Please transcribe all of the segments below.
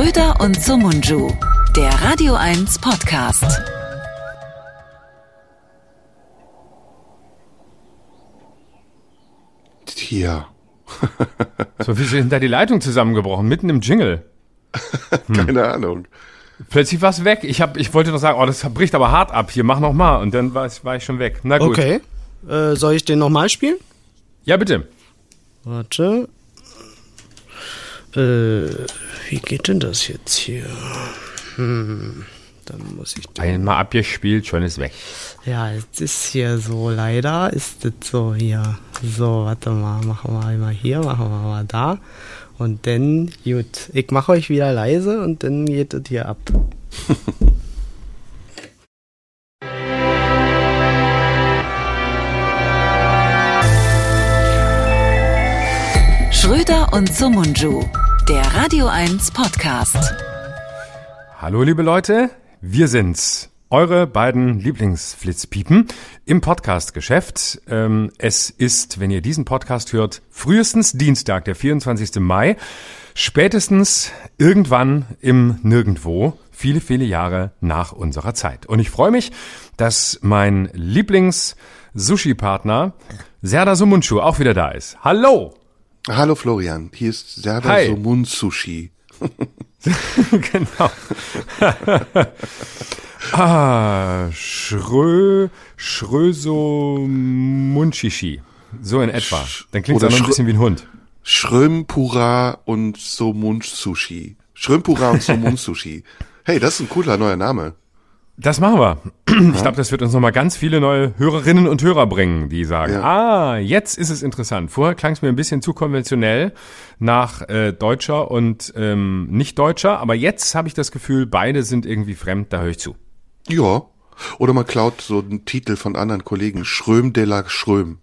Schröder und Sumunju, der Radio 1 Podcast. Tja. So, wie sind da die Leitung zusammengebrochen? Mitten im Jingle. Keine Ahnung. Plötzlich war es weg. Ich, hab, ich wollte noch sagen, oh, das bricht aber hart ab. Hier, mach noch mal. Und dann war, ich- war ich schon weg. Na gut. Okay. Äh, soll ich den nochmal spielen? Ja, bitte. Warte. Äh, wie geht denn das jetzt hier? Hm, dann muss ich den. Einmal abgespielt, schon ist weg. Ja, es ist hier so, leider ist es so hier. So, warte mal, machen wir einmal hier, machen wir mal da. Und dann, gut, ich mache euch wieder leise und dann geht es hier ab. Schröder und Sumunju, der Radio 1 Podcast. Hallo, liebe Leute. Wir sind's. Eure beiden Lieblingsflitzpiepen im Podcast-Geschäft. Ähm, es ist, wenn ihr diesen Podcast hört, frühestens Dienstag, der 24. Mai, spätestens irgendwann im Nirgendwo, viele, viele Jahre nach unserer Zeit. Und ich freue mich, dass mein Lieblings-Sushi-Partner Serda Sumunchu auch wieder da ist. Hallo! Hallo Florian, hier ist Serda Hi. Somun Sushi. genau. ah, Schrö, Schröso Munchishi. So in etwa. Dann klingt es auch noch ein bisschen wie ein Hund. Schrömpura und Somun Sushi. Schrömpura und Somun Sushi. Hey, das ist ein cooler neuer Name. Das machen wir. Ich glaube, das wird uns nochmal ganz viele neue Hörerinnen und Hörer bringen, die sagen, Ja. ah, jetzt ist es interessant. Vorher klang es mir ein bisschen zu konventionell nach äh, Deutscher und ähm, Nicht-Deutscher, aber jetzt habe ich das Gefühl, beide sind irgendwie fremd, da höre ich zu. Ja. Oder man klaut so einen Titel von anderen Kollegen. Schröm de la Schröm.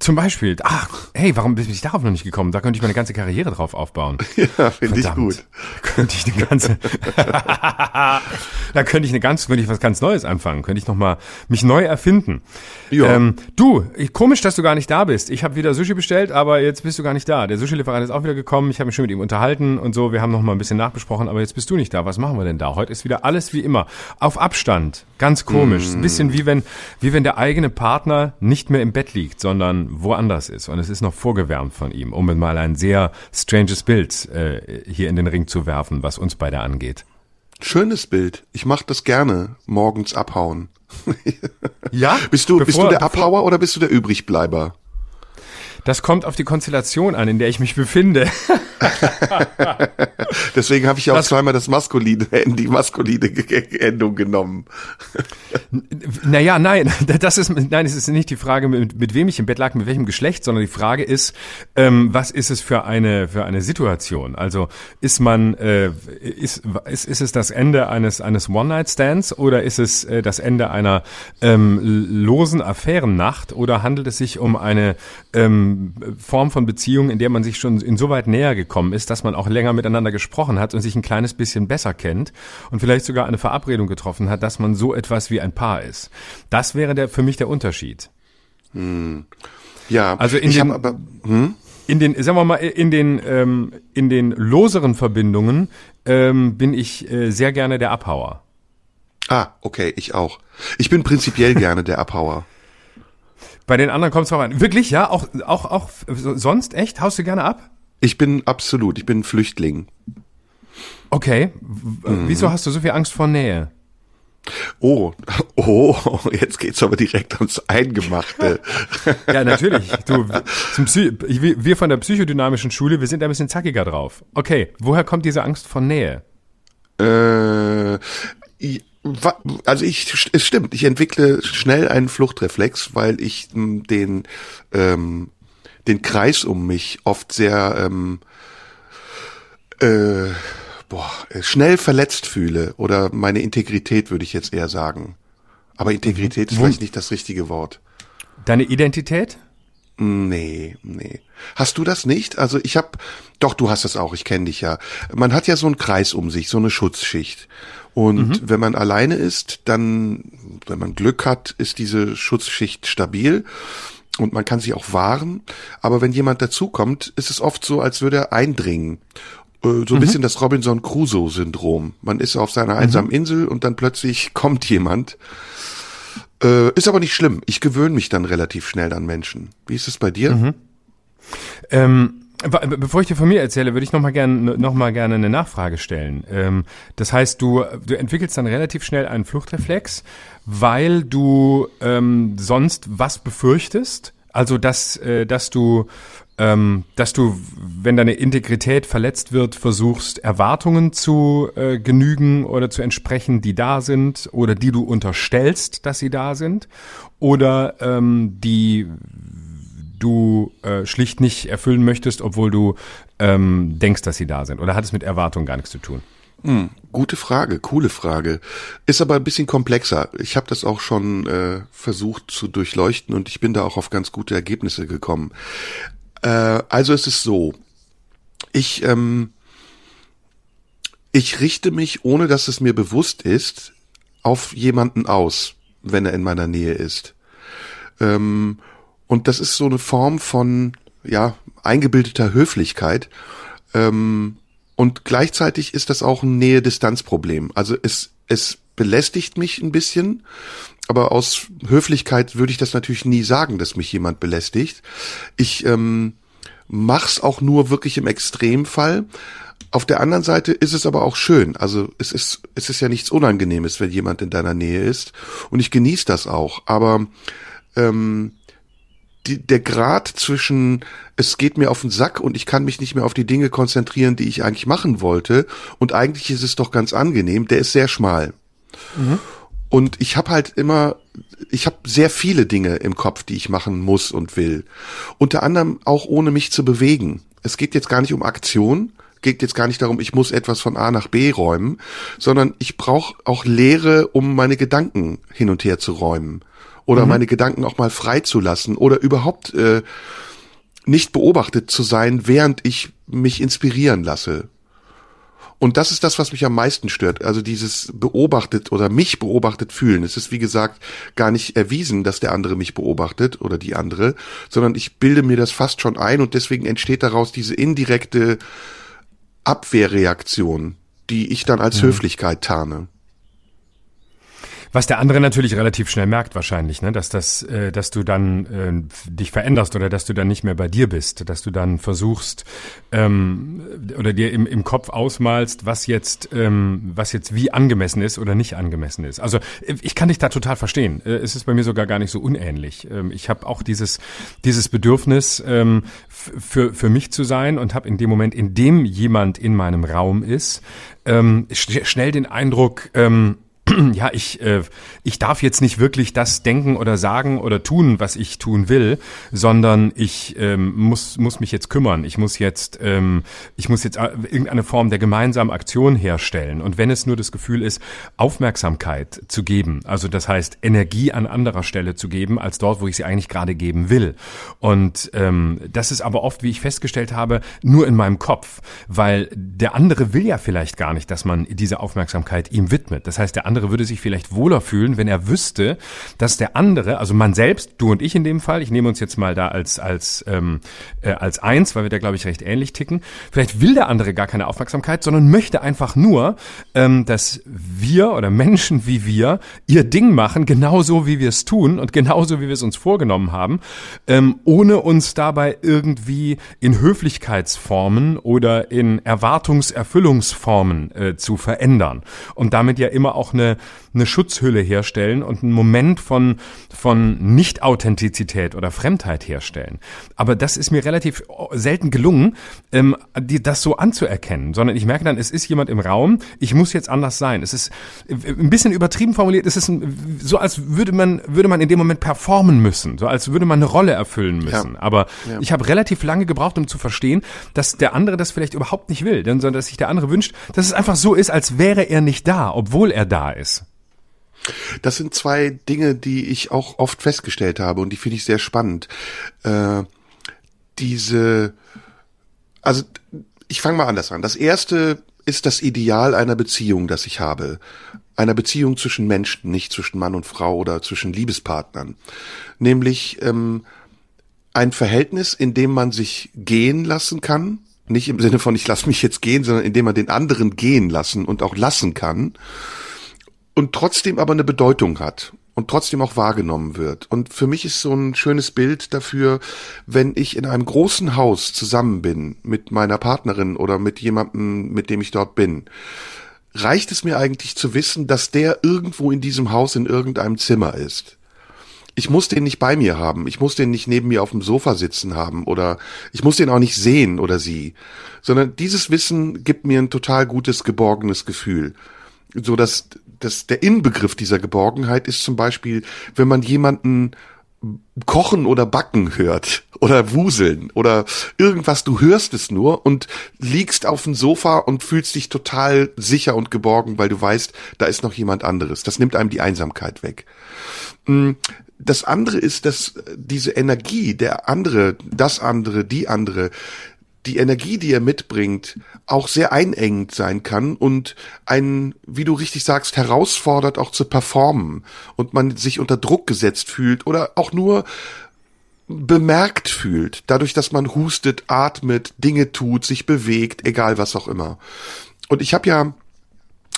Zum Beispiel, ach, hey, warum bin ich darauf noch nicht gekommen? Da könnte ich meine ganze Karriere drauf aufbauen. Ja, finde ich gut. Da könnte ich eine ganze, da könnte ich eine ganz, könnte ich was ganz Neues anfangen, könnte ich noch mal mich neu erfinden. Ja. Ähm, du, ich- komisch, dass du gar nicht da bist. Ich habe wieder Sushi bestellt, aber jetzt bist du gar nicht da. Der Sushi-Lieferant ist auch wieder gekommen. Ich habe mich schon mit ihm unterhalten und so. Wir haben noch mal ein bisschen nachbesprochen, aber jetzt bist du nicht da. Was machen wir denn da? Heute ist wieder alles wie immer auf Abstand. Ganz komisch. Ein bisschen wie wenn, wie wenn der eigene Partner nicht mehr im Bett liegt, sondern woanders ist und es ist noch vorgewärmt von ihm, um mal ein sehr stranges Bild äh, hier in den Ring zu werfen, was uns beide angeht. Schönes Bild. Ich mache das gerne. Morgens abhauen. Ja? Bist du, bist Bevor- du der bevor- Abhauer oder bist du der Übrigbleiber? Das kommt auf die Konstellation an, in der ich mich befinde. Deswegen habe ich ja auch Das- zweimal das maskuline, die maskuline Endung genommen. Naja, nein, das ist, nein, es ist nicht die Frage, mit, mit wem ich im Bett lag, mit welchem Geschlecht, sondern die Frage ist, ähm, was ist es für eine, für eine Situation? Also, ist man, äh, ist, ist, ist es das Ende eines, eines One-Night-Stands oder ist es äh, das Ende einer ähm, losen Affärennacht oder handelt es sich um eine ähm, Form von Beziehung, in der man sich schon insoweit näher gekommen ist, dass man auch länger miteinander gesprochen hat und sich ein kleines bisschen besser kennt und vielleicht sogar eine Verabredung getroffen hat, dass man so etwas wie ein Paar ist. Das wäre der, für mich der Unterschied. Ja, Also in ich den- hab aber, hm? In den, sagen wir mal, in den, ähm, in den loseren Verbindungen ähm, bin ich äh, sehr gerne der Abhauer. Ah, okay, ich auch. Ich bin prinzipiell gerne der Abhauer. Bei den anderen kommt es drauf an. Wirklich, ja? Auch, auch, auch so- sonst echt? Haust du gerne ab? Ich bin absolut, ich bin Flüchtling. Okay. Mhm. Wieso hast du so viel Angst vor Nähe? Oh, oh, jetzt geht's aber direkt ans Eingemachte. Ja, natürlich. Du, wir von der psychodynamischen Schule, wir sind ein bisschen zackiger drauf. Okay, woher kommt diese Angst vor Nähe? äh, also ich, es stimmt, ich entwickle schnell einen Fluchtreflex, weil ich den, ähm, den Kreis um mich oft sehr, ähm, äh, boah, äh, schnell verletzt fühle oder meine Integrität würde ich jetzt eher sagen. Aber Integrität ist vielleicht nicht das richtige Wort. Deine Identität? Nee, nee. Hast du das nicht? Also ich habe, doch, du hast das auch, ich kenne dich ja. Man hat ja so einen Kreis um sich, so eine Schutzschicht. Und wenn man alleine ist, dann, wenn man Glück hat, ist diese Schutzschicht stabil und man kann sich auch wahren. Aber wenn jemand dazukommt, ist es oft so, als würde er eindringen. Äh, so ein mhm. bisschen das Robinson Crusoe-Syndrom. Man ist auf seiner einsamen mhm. Insel und dann plötzlich kommt jemand. Äh, ist aber nicht schlimm. Ich gewöhne mich dann relativ schnell an Menschen. Wie ist es bei dir? Mhm. Ähm Bevor ich dir von mir erzähle, würde ich noch mal gerne noch mal gerne eine Nachfrage stellen. Ähm, das heißt, du du entwickelst dann relativ schnell einen Fluchtreflex, weil du ähm, sonst was befürchtest, also dass äh, dass du ähm, dass du, wenn deine Integrität verletzt wird, versuchst Erwartungen zu äh, genügen oder zu entsprechen, die da sind oder die du unterstellst, dass sie da sind oder ähm, die du äh, schlicht nicht erfüllen möchtest, obwohl du ähm, denkst, dass sie da sind? Oder hat es mit Erwartungen gar nichts zu tun? Hm, gute Frage, coole Frage. Ist aber ein bisschen komplexer. Ich habe das auch schon äh, versucht zu durchleuchten und ich bin da auch auf ganz gute Ergebnisse gekommen. Äh, also es ist so, ich ähm, ich richte mich, ohne dass es mir bewusst ist, auf jemanden aus, wenn er in meiner Nähe ist. Ähm, und das ist so eine Form von, ja, eingebildeter Höflichkeit. Ähm, und gleichzeitig ist das auch ein Nähe-Distanz-Problem. Also es, es belästigt mich ein bisschen, aber aus Höflichkeit würde ich das natürlich nie sagen, dass mich jemand belästigt. Ich ähm, mach's auch nur wirklich im Extremfall. Auf der anderen Seite ist es aber auch schön. Also es ist, es ist ja nichts Unangenehmes, wenn jemand in deiner Nähe ist. Und ich genieße das auch. Aber ähm, die, der Grad zwischen es geht mir auf den Sack und ich kann mich nicht mehr auf die Dinge konzentrieren, die ich eigentlich machen wollte und eigentlich ist es doch ganz angenehm, der ist sehr schmal. Mhm. Und ich habe halt immer, ich habe sehr viele Dinge im Kopf, die ich machen muss und will. Unter anderem auch ohne mich zu bewegen. Es geht jetzt gar nicht um Aktion, geht jetzt gar nicht darum, ich muss etwas von A nach B räumen, sondern ich brauche auch Leere, um meine Gedanken hin und her zu räumen oder mhm. meine Gedanken auch mal freizulassen oder überhaupt äh, nicht beobachtet zu sein, während ich mich inspirieren lasse. Und das ist das, was mich am meisten stört. Also dieses beobachtet oder mich beobachtet fühlen. Es ist, wie gesagt, gar nicht erwiesen, dass der andere mich beobachtet oder die andere, sondern ich bilde mir das fast schon ein und deswegen entsteht daraus diese indirekte Abwehrreaktion, die ich dann als ja. Höflichkeit tarne. Was der andere natürlich relativ schnell merkt wahrscheinlich, ne? dass das, äh, dass du dann äh, dich veränderst oder dass du dann nicht mehr bei dir bist, dass du dann versuchst ähm, oder dir im, im Kopf ausmalst, was jetzt, ähm, was jetzt wie angemessen ist oder nicht angemessen ist. Also ich kann dich da total verstehen. Äh, es ist bei mir sogar gar nicht so unähnlich. Ähm, ich habe auch dieses dieses Bedürfnis ähm, für für mich zu sein und habe in dem Moment, in dem jemand in meinem Raum ist, ähm, schnell den Eindruck ähm, ja, ich, äh, ich darf jetzt nicht wirklich das denken oder sagen oder tun, was ich tun will, sondern ich ähm, muss, muss mich jetzt kümmern. Ich muss jetzt, ähm, ich muss jetzt äh, irgendeine Form der gemeinsamen Aktion herstellen. Und wenn es nur das Gefühl ist, Aufmerksamkeit zu geben, also das heißt Energie an anderer Stelle zu geben, als dort, wo ich sie eigentlich gerade geben will. Und ähm, das ist aber oft, wie ich festgestellt habe, nur in meinem Kopf, weil der andere will ja vielleicht gar nicht, dass man diese Aufmerksamkeit ihm widmet. Das heißt, der andere andere würde sich vielleicht wohler fühlen, wenn er wüsste, dass der andere, also man selbst, du und ich in dem Fall, ich nehme uns jetzt mal da als als ähm, äh, als eins, weil wir da glaube ich recht ähnlich ticken. Vielleicht will der andere gar keine Aufmerksamkeit, sondern möchte einfach nur, ähm, dass wir oder Menschen wie wir ihr Ding machen, genauso wie wir es tun und genauso wie wir es uns vorgenommen haben, ähm, ohne uns dabei irgendwie in Höflichkeitsformen oder in Erwartungserfüllungsformen äh, zu verändern und damit ja immer auch eine eine Schutzhülle herstellen und einen Moment von, von Nicht-Authentizität oder Fremdheit herstellen. Aber das ist mir relativ selten gelungen, ähm, die, das so anzuerkennen, sondern ich merke dann, es ist jemand im Raum, ich muss jetzt anders sein. Es ist äh, ein bisschen übertrieben formuliert, es ist so, als würde man, würde man in dem Moment performen müssen, so als würde man eine Rolle erfüllen müssen. Ja. Aber ja. ich habe relativ lange gebraucht, um zu verstehen, dass der andere das vielleicht überhaupt nicht will, sondern dass sich der andere wünscht, dass es einfach so ist, als wäre er nicht da, obwohl er da ist. Das sind zwei Dinge, die ich auch oft festgestellt habe und die finde ich sehr spannend. Äh, diese, also ich fange mal anders an. Das erste ist das Ideal einer Beziehung, das ich habe. Einer Beziehung zwischen Menschen, nicht zwischen Mann und Frau oder zwischen Liebespartnern. Nämlich ähm, ein Verhältnis, in dem man sich gehen lassen kann, Nicht im Sinne von, ich lasse mich jetzt gehen, sondern indem man den anderen gehen lassen und auch lassen kann. Und trotzdem aber eine Bedeutung hat und trotzdem auch wahrgenommen wird. Und für mich ist so ein schönes Bild dafür, wenn ich in einem großen Haus zusammen bin mit meiner Partnerin oder mit jemandem, mit dem ich dort bin, reicht es mir eigentlich zu wissen, dass der irgendwo in diesem Haus in irgendeinem Zimmer ist ich muss den nicht bei mir haben. Ich muss den nicht neben mir auf dem Sofa sitzen haben oder ich muss den auch nicht sehen oder sie, sondern dieses Wissen gibt mir ein total gutes, geborgenes Gefühl. So dass, dass der Inbegriff dieser Geborgenheit ist zum Beispiel, wenn man jemanden kochen oder backen hört oder wuseln oder irgendwas, du hörst es nur und liegst auf dem Sofa und fühlst dich total sicher und geborgen, weil du weißt, da ist noch jemand anderes. Das nimmt einem die Einsamkeit weg. Mm, das andere ist, dass diese Energie, der andere, das andere, die andere, die Energie, die er mitbringt, auch sehr einengend sein kann und einen, wie du richtig sagst, herausfordert auch zu performen und man sich unter Druck gesetzt fühlt oder auch nur bemerkt fühlt, dadurch, dass man hustet, atmet, Dinge tut, sich bewegt, egal was auch immer. Und ich habe ja,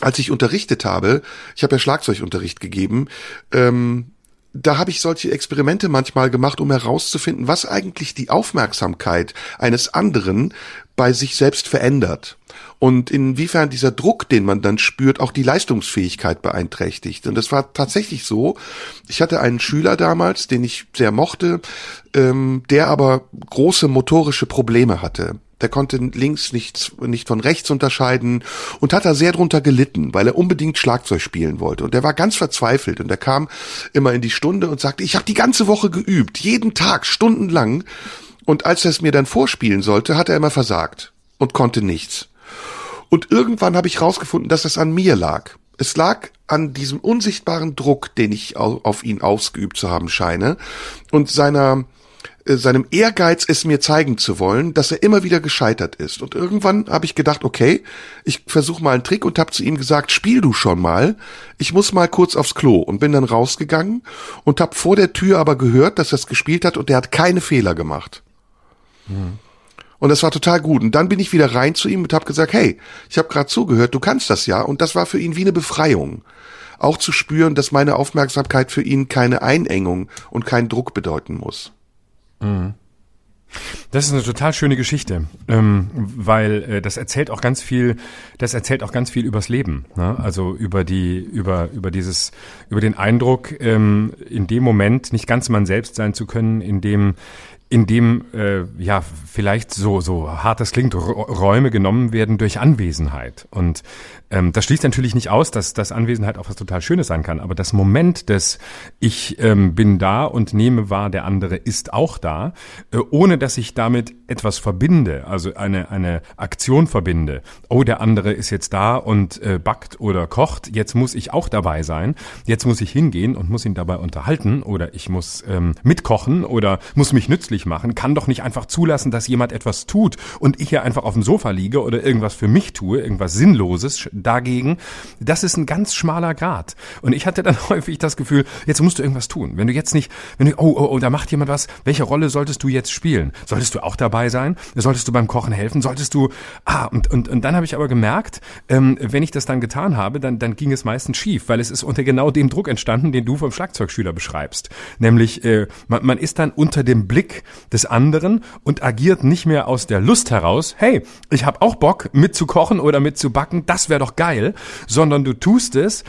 als ich unterrichtet habe, ich habe ja Schlagzeugunterricht gegeben, ähm, da habe ich solche Experimente manchmal gemacht, um herauszufinden, was eigentlich die Aufmerksamkeit eines anderen bei sich selbst verändert und inwiefern dieser Druck, den man dann spürt, auch die Leistungsfähigkeit beeinträchtigt. Und das war tatsächlich so. Ich hatte einen Schüler damals, den ich sehr mochte, ähm, der aber große motorische Probleme hatte. Der konnte links nicht, nicht von rechts unterscheiden und hat da sehr drunter gelitten, weil er unbedingt Schlagzeug spielen wollte. Und der war ganz verzweifelt und er kam immer in die Stunde und sagte, ich habe die ganze Woche geübt, jeden Tag, stundenlang. Und als er es mir dann vorspielen sollte, hat er immer versagt und konnte nichts. Und irgendwann habe ich rausgefunden, dass es an mir lag. Es lag an diesem unsichtbaren Druck, den ich auf ihn ausgeübt zu haben scheine und seiner seinem Ehrgeiz, es mir zeigen zu wollen, dass er immer wieder gescheitert ist. Und irgendwann habe ich gedacht, okay, ich versuche mal einen Trick und habe zu ihm gesagt, spiel du schon mal. Ich muss mal kurz aufs Klo und bin dann rausgegangen und habe vor der Tür aber gehört, dass er es gespielt hat und der hat keine Fehler gemacht. Hm. Und das war total gut. Und dann bin ich wieder rein zu ihm und habe gesagt, hey, ich habe gerade zugehört, du kannst das ja. Und das war für ihn wie eine Befreiung. Auch zu spüren, dass meine Aufmerksamkeit für ihn keine Einengung und keinen Druck bedeuten muss. Mhm. Das ist eine total schöne Geschichte, ähm, weil äh, das erzählt auch ganz viel. Das erzählt auch ganz viel übers Leben. Ne? Also über die, über über dieses, über den Eindruck, ähm, in dem Moment nicht ganz man selbst sein zu können, in dem in dem äh, ja vielleicht so so hart das klingt Räume genommen werden durch Anwesenheit. Und ähm, das schließt natürlich nicht aus, dass dass Anwesenheit auch was total Schönes sein kann, aber das Moment des ich ähm, bin da und nehme wahr, der andere ist auch da, äh, ohne dass ich damit etwas verbinde, also eine eine Aktion verbinde. Oh, der andere ist jetzt da und äh, backt oder kocht, jetzt muss ich auch dabei sein, jetzt muss ich hingehen und muss ihn dabei unterhalten oder ich muss ähm, mitkochen oder muss mich nützlich glücklich machen, kann doch nicht einfach zulassen, dass jemand etwas tut und ich hier einfach auf dem Sofa liege oder irgendwas für mich tue, irgendwas Sinnloses dagegen. Das ist ein ganz schmaler Grad. Und ich hatte dann häufig das Gefühl, jetzt musst du irgendwas tun. Wenn du jetzt nicht, wenn du, oh, oh, oh, da macht jemand was, welche Rolle solltest du jetzt spielen? Solltest du auch dabei sein? Solltest du beim Kochen helfen? Solltest du, ah, und, und, und dann habe ich aber gemerkt, ähm, wenn ich das dann getan habe, dann, dann ging es meistens schief, weil es ist unter genau dem Druck entstanden, den du vom Schlagzeugschüler beschreibst. Nämlich, äh, man, man ist dann unter dem Blick des anderen und agiert nicht mehr aus der Lust heraus, hey, ich habe auch Bock mitzukochen oder mitzubacken, das wäre doch geil, sondern du tust es,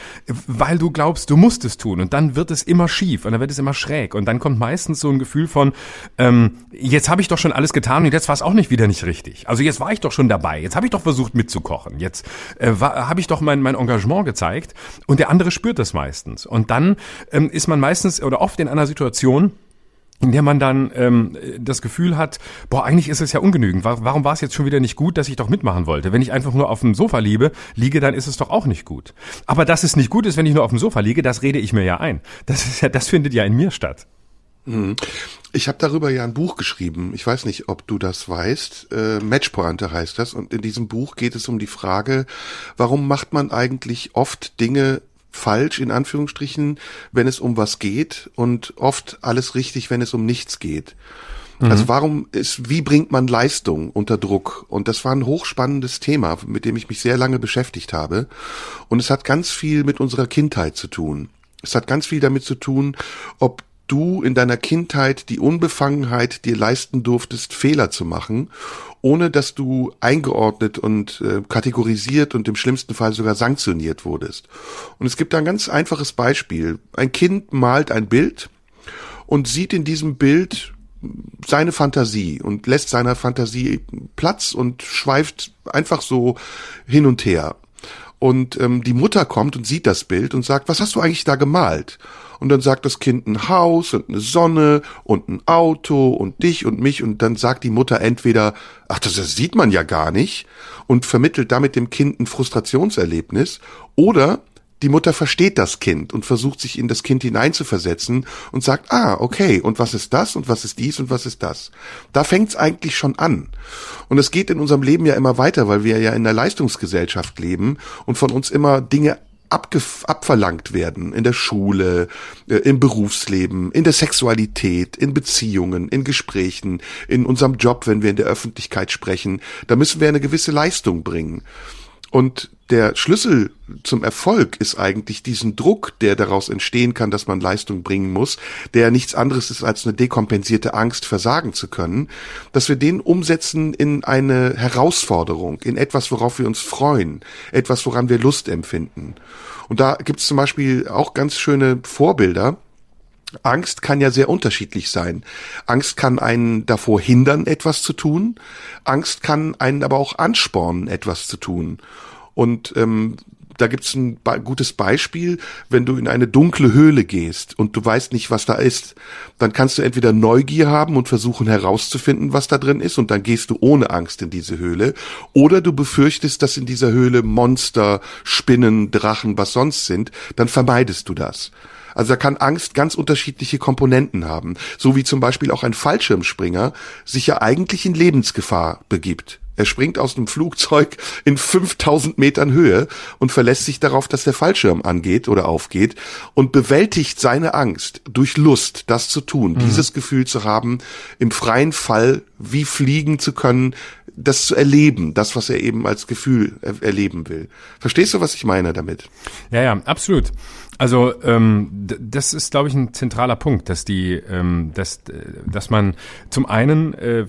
weil du glaubst, du musst es tun. Und dann wird es immer schief und dann wird es immer schräg. Und dann kommt meistens so ein Gefühl von, ähm, jetzt habe ich doch schon alles getan und jetzt war es auch nicht wieder nicht richtig. Also jetzt war ich doch schon dabei, jetzt habe ich doch versucht mitzukochen, jetzt äh, habe ich doch mein, mein Engagement gezeigt. Und der andere spürt das meistens. Und dann ähm, ist man meistens oder oft in einer Situation, in der man dann ähm, das Gefühl hat, boah, eigentlich ist es ja ungenügend. Warum war es jetzt schon wieder nicht gut, dass ich doch mitmachen wollte? Wenn ich einfach nur auf dem Sofa liebe, liege, dann ist es doch auch nicht gut. Aber dass es nicht gut ist, wenn ich nur auf dem Sofa liege, das rede ich mir ja ein. Das ist ja, das findet ja in mir statt. Mhm. Ich habe darüber ja ein Buch geschrieben. Ich weiß nicht, ob du das weißt. Äh, Matchpointe heißt das. Und in diesem Buch geht es um die Frage, warum macht man eigentlich oft Dinge falsch, in Anführungsstrichen, wenn es um was geht und oft alles richtig, wenn es um nichts geht. Also warum ist, wie bringt man Leistung unter Druck? Und das war ein hochspannendes Thema, mit dem ich mich sehr lange beschäftigt habe. Und es hat ganz viel mit unserer Kindheit zu tun. Es hat ganz viel damit zu tun, ob du in deiner Kindheit die Unbefangenheit dir leisten durftest, Fehler zu machen, ohne dass du eingeordnet und äh, kategorisiert und im schlimmsten Fall sogar sanktioniert wurdest. Und es gibt da ein ganz einfaches Beispiel. Ein Kind malt ein Bild und sieht in diesem Bild seine Fantasie und lässt seiner Fantasie Platz und schweift einfach so hin und her. Und ähm, die Mutter kommt und sieht das Bild und sagt, was hast du eigentlich da gemalt? Und dann sagt das Kind ein Haus und eine Sonne und ein Auto und dich und mich und dann sagt die Mutter entweder, ach, das, das sieht man ja gar nicht und vermittelt damit dem Kind ein Frustrationserlebnis oder die Mutter versteht das Kind und versucht sich in das Kind hineinzuversetzen und sagt, ah, okay, und was ist das und was ist dies und was ist das? Da fängt's eigentlich schon an. Und es geht in unserem Leben ja immer weiter, weil wir ja in einer Leistungsgesellschaft leben und von uns immer Dinge abverlangt werden in der Schule, äh, im Berufsleben, in der Sexualität, in Beziehungen, in Gesprächen, in unserem Job, wenn wir in der Öffentlichkeit sprechen. Da müssen wir eine gewisse Leistung bringen. Und der Schlüssel zum Erfolg ist eigentlich diesen Druck, der daraus entstehen kann, dass man Leistung bringen muss, der nichts anderes ist als eine dekompensierte Angst, versagen zu können, dass wir den umsetzen in eine Herausforderung, in etwas, worauf wir uns freuen, etwas, woran wir Lust empfinden. Und da gibt es zum Beispiel auch ganz schöne Vorbilder. Angst kann ja sehr unterschiedlich sein. Angst kann einen davor hindern, etwas zu tun. Angst kann einen aber auch anspornen, etwas zu tun. Und ähm, da gibt's ein gutes Beispiel, wenn du in eine dunkle Höhle gehst und du weißt nicht, was da ist, dann kannst du entweder Neugier haben und versuchen herauszufinden, was da drin ist, und dann gehst du ohne Angst in diese Höhle, oder du befürchtest, dass in dieser Höhle Monster, Spinnen, Drachen, was sonst sind, dann vermeidest du das. Also da kann Angst ganz unterschiedliche Komponenten haben, so wie zum Beispiel auch ein Fallschirmspringer sich ja eigentlich in Lebensgefahr begibt. Er springt aus dem Flugzeug in 5000 Metern Höhe und verlässt sich darauf, dass der Fallschirm angeht oder aufgeht und bewältigt seine Angst durch Lust, das zu tun, mhm. dieses Gefühl zu haben, im freien Fall wie fliegen zu können, das zu erleben, das, was er eben als Gefühl er erleben will. Verstehst du, was ich meine damit? Ja, ja, absolut. Also ähm, das ist, glaube ich, ein zentraler Punkt, dass die, ähm, dass, dass man zum einen äh,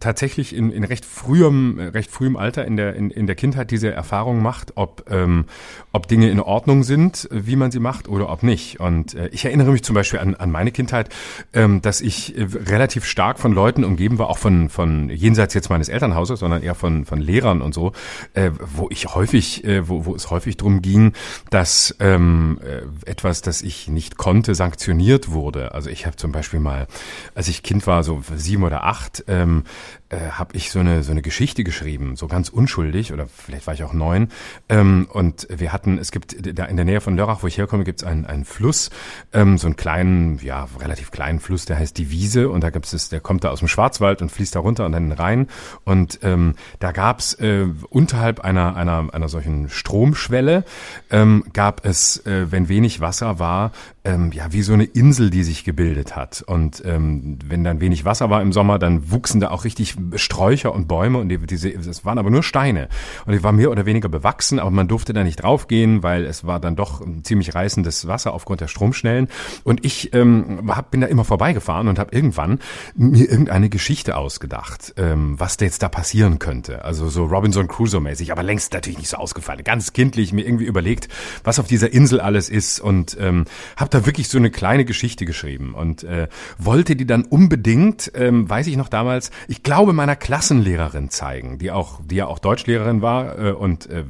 tatsächlich in, in recht frühem, recht frühem Alter in der in, in der Kindheit diese Erfahrung macht, ob ähm, ob Dinge in Ordnung sind, wie man sie macht oder ob nicht. Und äh, ich erinnere mich zum Beispiel an, an meine Kindheit, ähm, dass ich äh, relativ stark von Leuten umgeben war, auch von von jenseits jetzt meines Elternhauses, sondern eher von von Lehrern und so, äh, wo ich häufig, äh, wo, wo es häufig drum ging, dass ähm, äh, etwas, das ich nicht konnte, sanktioniert wurde. Also ich habe zum Beispiel mal, als ich Kind war, so sieben oder acht, ähm, äh, habe ich so eine so eine Geschichte geschrieben, so ganz unschuldig oder vielleicht war ich auch neun. Ähm, und wir hatten, es gibt da in der Nähe von Lörrach, wo ich herkomme, gibt es einen, einen Fluss, ähm, so einen kleinen, ja relativ kleinen Fluss, der heißt die Wiese und da gibt es, der kommt da aus dem Schwarzwald und fließt da runter und dann in den Rhein. Und ähm, da gab es äh, unterhalb einer einer einer solchen Stromschwelle ähm, gab es, äh, wenn wenig Wasser war, ähm, ja wie so eine Insel, die sich gebildet hat. Und ähm, wenn dann wenig Wasser war im Sommer, dann wuchsen da auch richtig Sträucher und Bäume und die, diese, das waren aber nur Steine. Und die waren mehr oder weniger bewachsen, aber man durfte da nicht draufgehen, weil es war dann doch ziemlich reißendes Wasser aufgrund der Stromschnellen. Und ich ähm, hab, bin da immer vorbeigefahren und habe irgendwann mir irgendeine Geschichte ausgedacht, ähm, was da jetzt da passieren könnte. Also so Robinson Crusoe-mäßig, aber längst natürlich nicht so ausgefallen. Ganz kindlich mir irgendwie überlegt, was auf dieser Insel alles ist und ähm, habe da wirklich so eine kleine Geschichte geschrieben und äh, wollte die dann unbedingt, ähm, weiß ich noch damals, ich glaube Probe meiner Klassenlehrerin zeigen, die auch, die ja auch Deutschlehrerin war. Äh, und äh,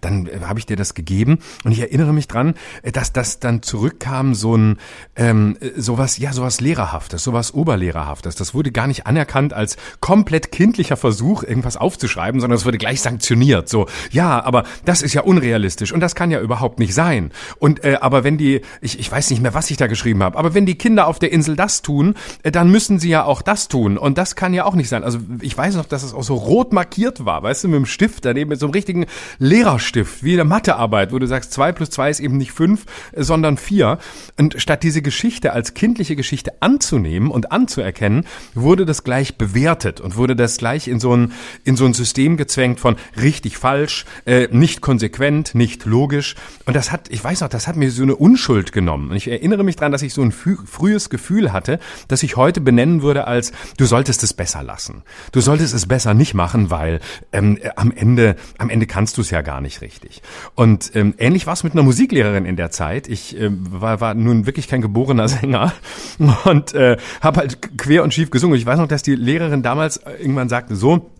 dann äh, habe ich dir das gegeben. Und ich erinnere mich dran, äh, dass das dann zurückkam, so ein ähm, sowas, ja, sowas Lehrerhaftes, sowas Oberlehrerhaftes. Das wurde gar nicht anerkannt als komplett kindlicher Versuch, irgendwas aufzuschreiben, sondern es wurde gleich sanktioniert. So, ja, aber das ist ja unrealistisch und das kann ja überhaupt nicht sein. Und äh, aber wenn die, ich, ich weiß nicht mehr, was ich da geschrieben habe, aber wenn die Kinder auf der Insel das tun, äh, dann müssen sie ja auch das tun. Und das kann ja auch nicht sein. Also ich weiß noch, dass es auch so rot markiert war, weißt du, mit dem Stift daneben, mit so einem richtigen Lehrerstift, wie in der Mathearbeit, wo du sagst, zwei plus zwei ist eben nicht fünf, äh, sondern vier. Und statt diese Geschichte als kindliche Geschichte anzunehmen und anzuerkennen, wurde das gleich bewertet und wurde das gleich in so ein, in so ein System gezwängt von richtig, falsch, äh, nicht konsequent, nicht logisch. Und das hat, ich weiß noch, das hat mir so eine Unschuld genommen. Und ich erinnere mich dran, dass ich so ein frühes Gefühl hatte, dass ich heute benennen würde als, du solltest es besser lassen. Du solltest es besser nicht machen, weil ähm, am Ende, am Ende kannst du es ja gar nicht richtig. Und ähm, ähnlich war es mit einer Musiklehrerin in der Zeit. Ich ähm, war, war nun wirklich kein geborener Sänger und äh, habe halt quer und schief gesungen. Ich weiß noch, dass die Lehrerin damals irgendwann sagte, so,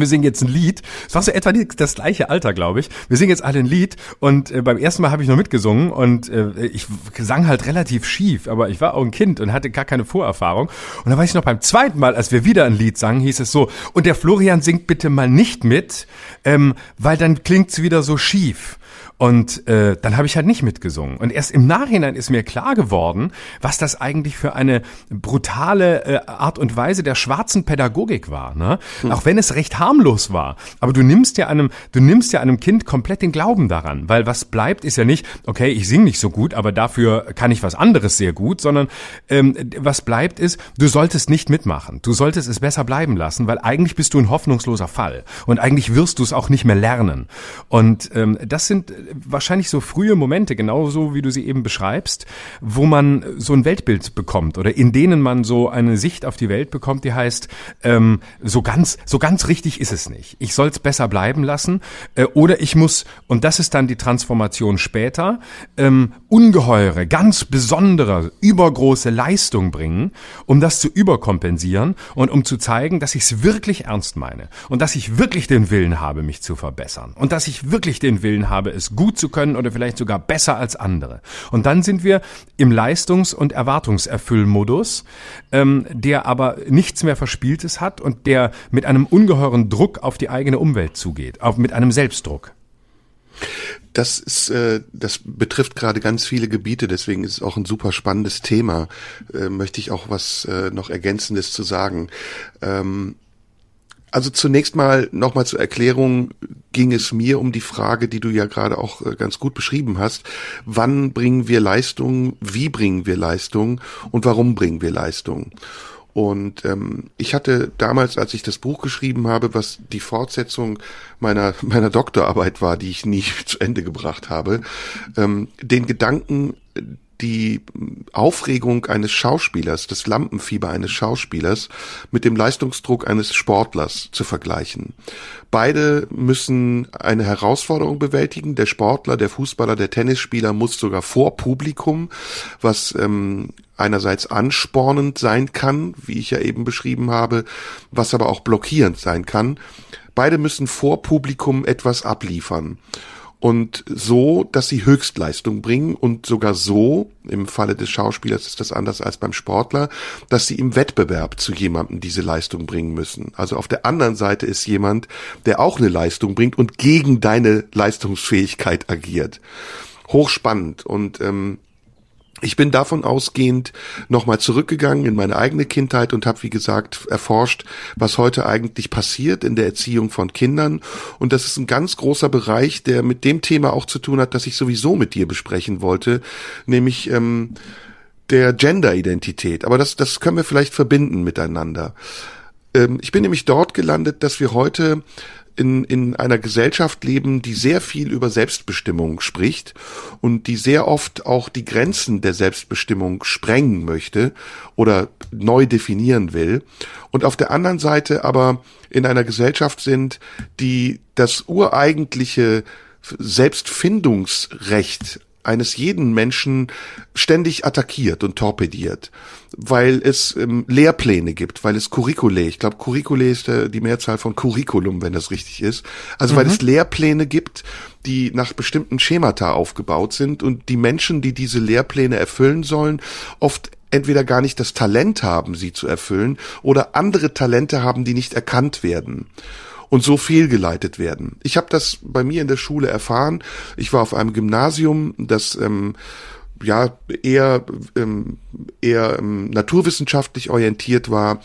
wir singen jetzt ein Lied. Es war so etwa das gleiche Alter, glaube ich. Wir singen jetzt alle ein Lied und äh, beim ersten Mal habe ich noch mitgesungen und äh, ich sang halt relativ schief, aber ich war auch ein Kind und hatte gar keine Vorerfahrung. Und dann weiß ich noch beim zweiten Mal, als wir wieder ein Lied sangen, hieß es so, und der Florian singt bitte mal nicht mit, ähm, weil dann klingt's wieder so schief. Und äh, dann habe ich halt nicht mitgesungen. Und erst im Nachhinein ist mir klar geworden, was das eigentlich für eine brutale äh, Art und Weise der schwarzen Pädagogik war. Ne? Hm. Auch wenn es recht harmlos war. Aber du nimmst ja einem, du nimmst ja einem Kind komplett den Glauben daran. Weil was bleibt, ist ja nicht, okay, ich singe nicht so gut, aber dafür kann ich was anderes sehr gut, sondern ähm, was bleibt ist, du solltest nicht mitmachen. Du solltest es besser bleiben lassen, weil eigentlich bist du ein hoffnungsloser Fall. Und eigentlich wirst du es auch nicht mehr lernen. Und ähm, das sind wahrscheinlich so frühe Momente, genauso wie du sie eben beschreibst, wo man so ein Weltbild bekommt oder in denen man so eine Sicht auf die Welt bekommt, die heißt, ähm, so ganz, so ganz richtig ist es nicht. Ich soll es besser bleiben lassen äh, oder ich muss, und das ist dann die Transformation später, ähm, ungeheure, ganz besondere, übergroße Leistung bringen, um das zu überkompensieren und um zu zeigen, dass ich es wirklich ernst meine und dass ich wirklich den Willen habe, mich zu verbessern und dass ich wirklich den Willen habe, es gut zu können oder vielleicht sogar besser als andere. Und dann sind wir im Leistungs- und Erwartungserfüllmodus, ähm, der aber nichts mehr Verspieltes hat und der mit einem ungeheuren Druck auf die eigene Umwelt zugeht, auch mit einem Selbstdruck. Das ist, äh, das betrifft gerade ganz viele Gebiete, deswegen ist es auch ein super spannendes Thema. Äh, möchte ich auch was äh, noch Ergänzendes zu sagen. Ähm, also zunächst mal nochmal zur Erklärung ging es mir um die Frage, die du ja gerade auch äh, ganz gut beschrieben hast. Wann bringen wir Leistung? Wie bringen wir Leistung? Und warum bringen wir Leistung? Und ähm, ich hatte damals, als ich das Buch geschrieben habe, was die Fortsetzung meiner meiner Doktorarbeit war, die ich nie zu Ende gebracht habe, ähm, den Gedanken, die Aufregung eines Schauspielers, das Lampenfieber eines Schauspielers mit dem Leistungsdruck eines Sportlers zu vergleichen. Beide müssen eine Herausforderung bewältigen. Der Sportler, der Fußballer, der Tennisspieler muss sogar vor Publikum, was ähm, einerseits anspornend sein kann, wie ich ja eben beschrieben habe, was aber auch blockierend sein kann. Beide müssen vor Publikum etwas abliefern und so, dass sie Höchstleistung bringen und sogar so, im Falle des Schauspielers ist das anders als beim Sportler, dass sie im Wettbewerb zu jemandem diese Leistung bringen müssen. Also auf der anderen Seite ist jemand, der auch eine Leistung bringt und gegen deine Leistungsfähigkeit agiert. Hochspannend und ähm, ich bin davon ausgehend nochmal zurückgegangen in meine eigene Kindheit und habe, wie gesagt, erforscht, was heute eigentlich passiert in der Erziehung von Kindern. Und das ist ein ganz großer Bereich, der mit dem Thema auch zu tun hat, das ich sowieso mit dir besprechen wollte, nämlich ähm, der Gender-Identität. Aber das, das können wir vielleicht verbinden miteinander. Ähm, ich bin nämlich dort gelandet, dass wir heute in, in einer Gesellschaft leben, die sehr viel über Selbstbestimmung spricht und die sehr oft auch die Grenzen der Selbstbestimmung sprengen möchte oder neu definieren will. Und auf der anderen Seite aber in einer Gesellschaft sind, die das ureigentliche Selbstfindungsrecht eines jeden Menschen ständig attackiert und torpediert, weil es ähm, Lehrpläne gibt, weil es Curricule, ich glaube Curricule ist der, die Mehrzahl von Curriculum, wenn das richtig ist, also mhm. weil es Lehrpläne gibt, die nach bestimmten Schemata aufgebaut sind und die Menschen, die diese Lehrpläne erfüllen sollen, oft entweder gar nicht das Talent haben, sie zu erfüllen, oder andere Talente haben, die nicht erkannt werden. Und so fehlgeleitet werden. Ich habe das bei mir in der Schule erfahren. Ich war auf einem Gymnasium, das ähm, ja eher ähm, eher ähm, naturwissenschaftlich orientiert war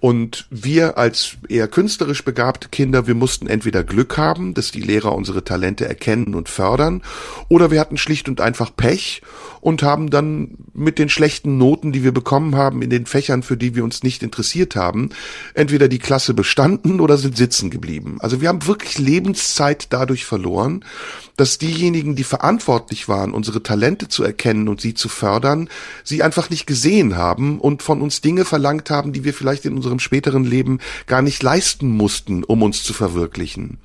und wir als eher künstlerisch begabte Kinder, wir mussten entweder Glück haben, dass die Lehrer unsere Talente erkennen und fördern, oder wir hatten schlicht und einfach Pech und haben dann mit den schlechten Noten, die wir bekommen haben in den Fächern, für die wir uns nicht interessiert haben, entweder die Klasse bestanden oder sind sitzen geblieben. Also wir haben wirklich Lebenszeit dadurch verloren, dass diejenigen, die verantwortlich waren, unsere Talente zu erkennen und sie zu fördern, sie einfach nicht gesehen haben und von uns Dinge verlangt haben, die wir vielleicht in unserem späteren Leben gar nicht leisten mussten, um uns zu verwirklichen.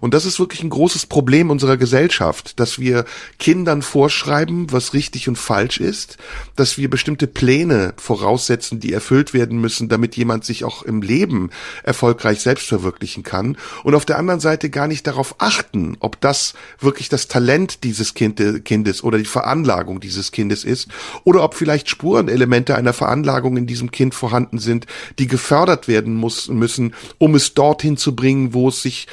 Und das ist wirklich ein großes Problem unserer Gesellschaft, dass wir Kindern vorschreiben, was richtig und falsch ist, dass wir bestimmte Pläne voraussetzen, die erfüllt werden müssen, damit jemand sich auch im Leben erfolgreich selbst verwirklichen kann. Und auf der anderen Seite gar nicht darauf achten, ob das wirklich das Talent dieses Kindes oder die Veranlagung dieses Kindes ist oder ob vielleicht Spurenelemente einer Veranlagung in diesem Kind vorhanden sind, die gefördert werden muss, müssen, um es dorthin zu bringen, wo es sich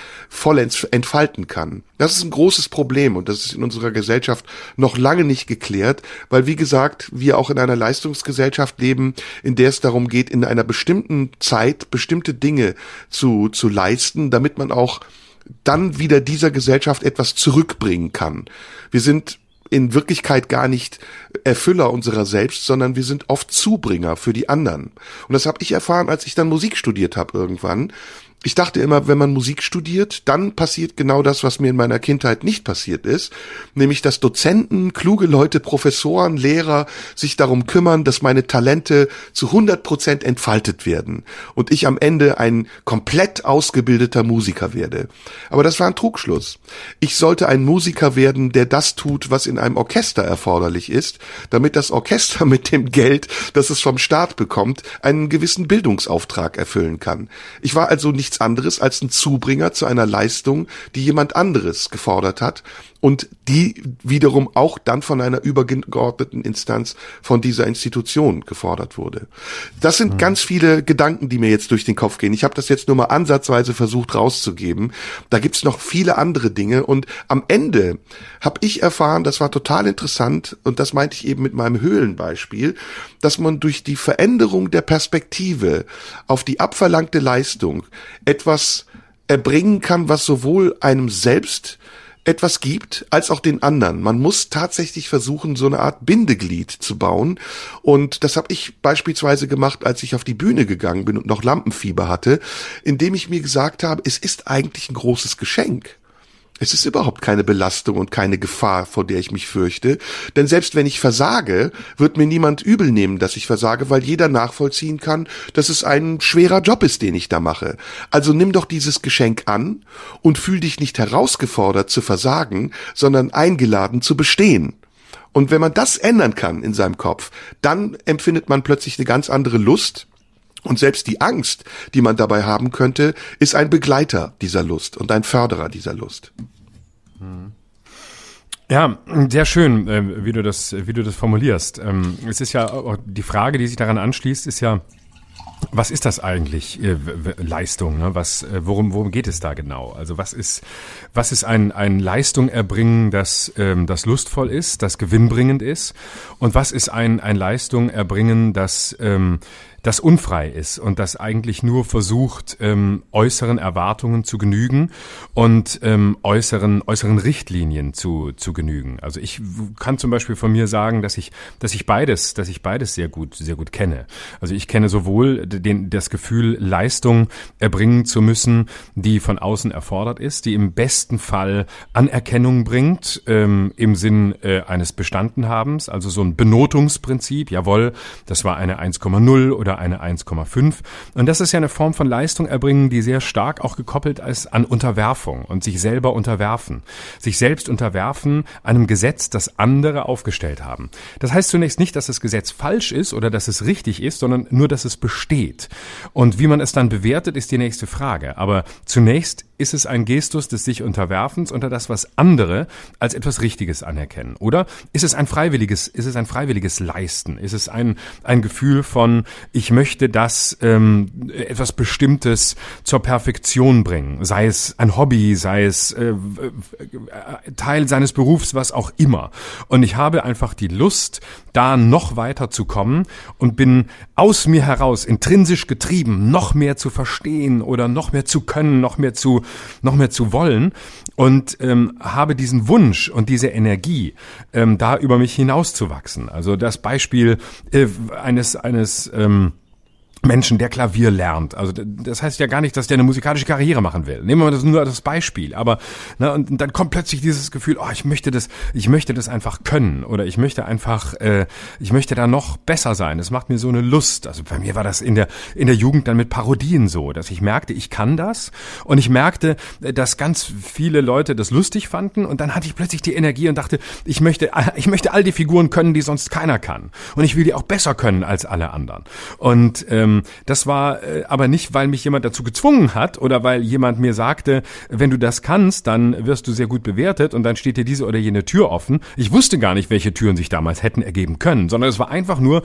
entfalten kann. Das ist ein großes Problem und das ist in unserer Gesellschaft noch lange nicht geklärt, weil wie gesagt, wir auch in einer Leistungsgesellschaft leben, in der es darum geht, in einer bestimmten Zeit bestimmte Dinge zu, zu leisten, damit man auch dann wieder dieser Gesellschaft etwas zurückbringen kann. Wir sind in Wirklichkeit gar nicht Erfüller unserer selbst, sondern wir sind oft Zubringer für die anderen. Und das habe ich erfahren, als ich dann Musik studiert habe irgendwann, ich dachte immer, wenn man Musik studiert, dann passiert genau das, was mir in meiner Kindheit nicht passiert ist, nämlich dass Dozenten, kluge Leute, Professoren, Lehrer sich darum kümmern, dass meine Talente zu 100 Prozent entfaltet werden und ich am Ende ein komplett ausgebildeter Musiker werde. Aber das war ein Trugschluss. Ich sollte ein Musiker werden, der das tut, was in einem Orchester erforderlich ist, damit das Orchester mit dem Geld, das es vom Staat bekommt, einen gewissen Bildungsauftrag erfüllen kann. Ich war also nicht nichts anderes als ein Zubringer zu einer Leistung, die jemand anderes gefordert hat und die wiederum auch dann von einer übergeordneten Instanz von dieser Institution gefordert wurde. Das sind mhm. ganz viele Gedanken, die mir jetzt durch den Kopf gehen. Ich habe das jetzt nur mal ansatzweise versucht rauszugeben. Da gibt's noch viele andere Dinge und am Ende habe ich erfahren, das war total interessant und das meinte ich eben mit meinem Höhlenbeispiel, dass man durch die Veränderung der Perspektive auf die abverlangte Leistung etwas erbringen kann, was sowohl einem selbst etwas gibt, als auch den anderen. Man muss tatsächlich versuchen, so eine Art Bindeglied zu bauen. Und das habe ich beispielsweise gemacht, als ich auf die Bühne gegangen bin und noch Lampenfieber hatte, indem ich mir gesagt habe, es ist eigentlich ein großes Geschenk. Es ist überhaupt keine Belastung und keine Gefahr, vor der ich mich fürchte. Denn selbst wenn ich versage, wird mir niemand übel nehmen, dass ich versage, weil jeder nachvollziehen kann, dass es ein schwerer Job ist, den ich da mache. Also nimm doch dieses Geschenk an und fühl dich nicht herausgefordert zu versagen, sondern eingeladen zu bestehen. Und wenn man das ändern kann in seinem Kopf, dann empfindet man plötzlich eine ganz andere Lust, und selbst die Angst, die man dabei haben könnte, ist ein Begleiter dieser Lust und ein Förderer dieser Lust. Ja, sehr schön, äh, wie du das, wie du das formulierst. Ähm, es ist ja die Frage, die sich daran anschließt, ist ja, was ist das eigentlich äh, Leistung? Ne? Was, äh, worum, worum geht es da genau? Also was ist, was ist ein, ein Leistung erbringen, das, ähm, das lustvoll ist, das gewinnbringend ist? Und was ist ein, ein Leistung erbringen, das ähm, das unfrei ist und das eigentlich nur versucht, ähm, äußeren Erwartungen zu genügen und ähm, äußeren, äußeren Richtlinien zu, zu genügen. Also ich kann zum Beispiel von mir sagen, dass ich, dass ich beides, dass ich beides sehr gut, sehr gut kenne. Also ich kenne sowohl den, das Gefühl, Leistung erbringen zu müssen, die von außen erfordert ist, die im besten Fall Anerkennung bringt, ähm, im Sinn äh, eines Bestandenhabens, also so ein Benotungsprinzip, jawohl, das war eine 1,0 oder oder eine 1,5. Und das ist ja eine Form von Leistung erbringen, die sehr stark auch gekoppelt ist an Unterwerfung und sich selber unterwerfen. Sich selbst unterwerfen einem Gesetz, das andere aufgestellt haben. Das heißt zunächst nicht, dass das Gesetz falsch ist oder dass es richtig ist, sondern nur, dass es besteht. Und wie man es dann bewertet, ist die nächste Frage. Aber zunächst ist es ein Gestus des sich Unterwerfens unter das, was andere als etwas Richtiges anerkennen? Oder ist es ein freiwilliges, ist es ein freiwilliges Leisten? Ist es ein, ein Gefühl von, ich möchte das ähm, etwas Bestimmtes zur Perfektion bringen? Sei es ein Hobby, sei es äh, Teil seines Berufs, was auch immer. Und ich habe einfach die Lust, da noch weiter zu kommen und bin aus mir heraus intrinsisch getrieben, noch mehr zu verstehen oder noch mehr zu können, noch mehr zu, noch mehr zu wollen und ähm, habe diesen Wunsch und diese Energie, ähm, da über mich hinauszuwachsen. Also das Beispiel äh, eines eines ähm, Menschen, der Klavier lernt. Also das heißt ja gar nicht, dass der eine musikalische Karriere machen will. Nehmen wir das nur als Beispiel. Aber ne, und dann kommt plötzlich dieses Gefühl, oh, ich möchte das, ich möchte das einfach können oder ich möchte einfach, äh, ich möchte da noch besser sein. Es macht mir so eine Lust. Also bei mir war das in der in der Jugend dann mit Parodien so, dass ich merkte, ich kann das und ich merkte, dass ganz viele Leute das lustig fanden und dann hatte ich plötzlich die Energie und dachte, ich möchte, ich möchte all die Figuren können, die sonst keiner kann und ich will die auch besser können als alle anderen und ähm, ähm, das war äh, aber nicht, weil mich jemand dazu gezwungen hat oder weil jemand mir sagte, wenn du das kannst, dann wirst du sehr gut bewertet und dann steht dir diese oder jene Tür offen. Ich wusste gar nicht, welche Türen sich damals hätten ergeben können, sondern es war einfach nur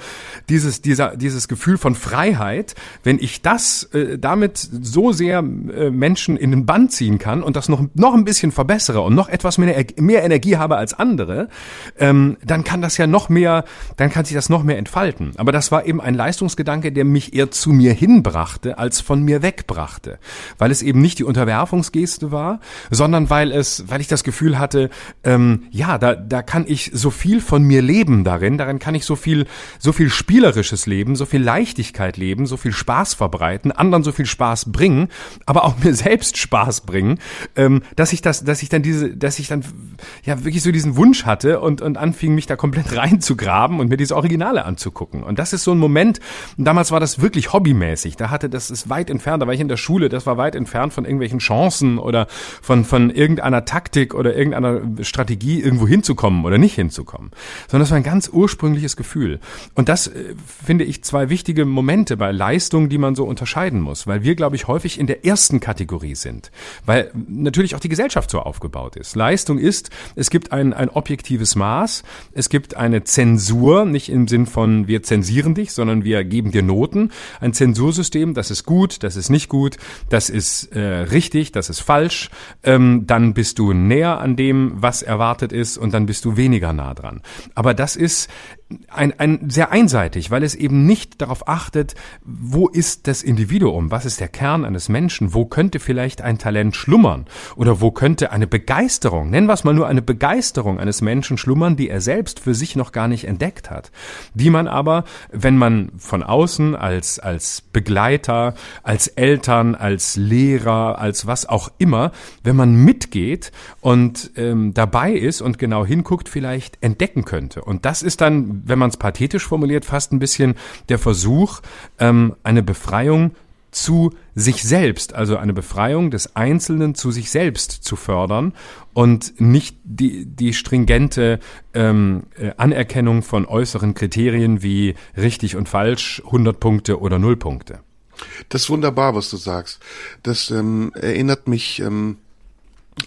dieses, dieser, dieses Gefühl von Freiheit, wenn ich das äh, damit so sehr äh, Menschen in den Band ziehen kann und das noch, noch ein bisschen verbessere und noch etwas mehr, mehr Energie habe als andere, ähm, dann kann das ja noch mehr, dann kann sich das noch mehr entfalten. Aber das war eben ein Leistungsgedanke, der mich eher zu mir hinbrachte, als von mir wegbrachte. Weil es eben nicht die Unterwerfungsgeste war, sondern weil es, weil ich das Gefühl hatte, ähm, ja, da, da kann ich so viel von mir leben darin, darin kann ich so viel, so viel spielerisches Leben, so viel Leichtigkeit leben, so viel Spaß verbreiten, anderen so viel Spaß bringen, aber auch mir selbst Spaß bringen, ähm, dass ich das, dass ich dann diese, dass ich dann ja wirklich so diesen Wunsch hatte und, und anfing, mich da komplett reinzugraben und mir diese Originale anzugucken. Und das ist so ein Moment, damals war das wirklich wirklich hobbymäßig. Da hatte, das ist weit entfernt, da war ich in der Schule, das war weit entfernt von irgendwelchen Chancen oder von, von irgendeiner Taktik oder irgendeiner Strategie, irgendwo hinzukommen oder nicht hinzukommen. Sondern das war ein ganz ursprüngliches Gefühl. Und das äh, finde ich zwei wichtige Momente bei Leistungen, die man so unterscheiden muss, weil wir, glaube ich, häufig in der ersten Kategorie sind. Weil natürlich auch die Gesellschaft so aufgebaut ist. Leistung ist, es gibt ein, ein objektives Maß, es gibt eine Zensur, nicht im Sinn von wir zensieren dich, sondern wir geben dir Noten ein Zensursystem, das ist gut, das ist nicht gut, das ist äh, richtig, das ist falsch, ähm, dann bist du näher an dem, was erwartet ist und dann bist du weniger nah dran. Aber das ist ein, ein sehr einseitig, weil es eben nicht darauf achtet, wo ist das Individuum, was ist der Kern eines Menschen, wo könnte vielleicht ein Talent schlummern oder wo könnte eine Begeisterung, nennen wir es mal nur eine Begeisterung eines Menschen schlummern, die er selbst für sich noch gar nicht entdeckt hat, die man aber, wenn man von außen als, als Begleiter, als Eltern, als Lehrer, als was auch immer, wenn man mitgeht und ähm, dabei ist und genau hinguckt, vielleicht entdecken könnte. Und das ist dann wenn man es pathetisch formuliert, fast ein bisschen der Versuch, ähm, eine Befreiung zu sich selbst, also eine Befreiung des Einzelnen zu sich selbst zu fördern und nicht die, die stringente ähm, äh, Anerkennung von äußeren Kriterien wie richtig und falsch, 100 Punkte oder 0 Punkte. Das ist wunderbar, was du sagst. Das ähm, erinnert mich ähm,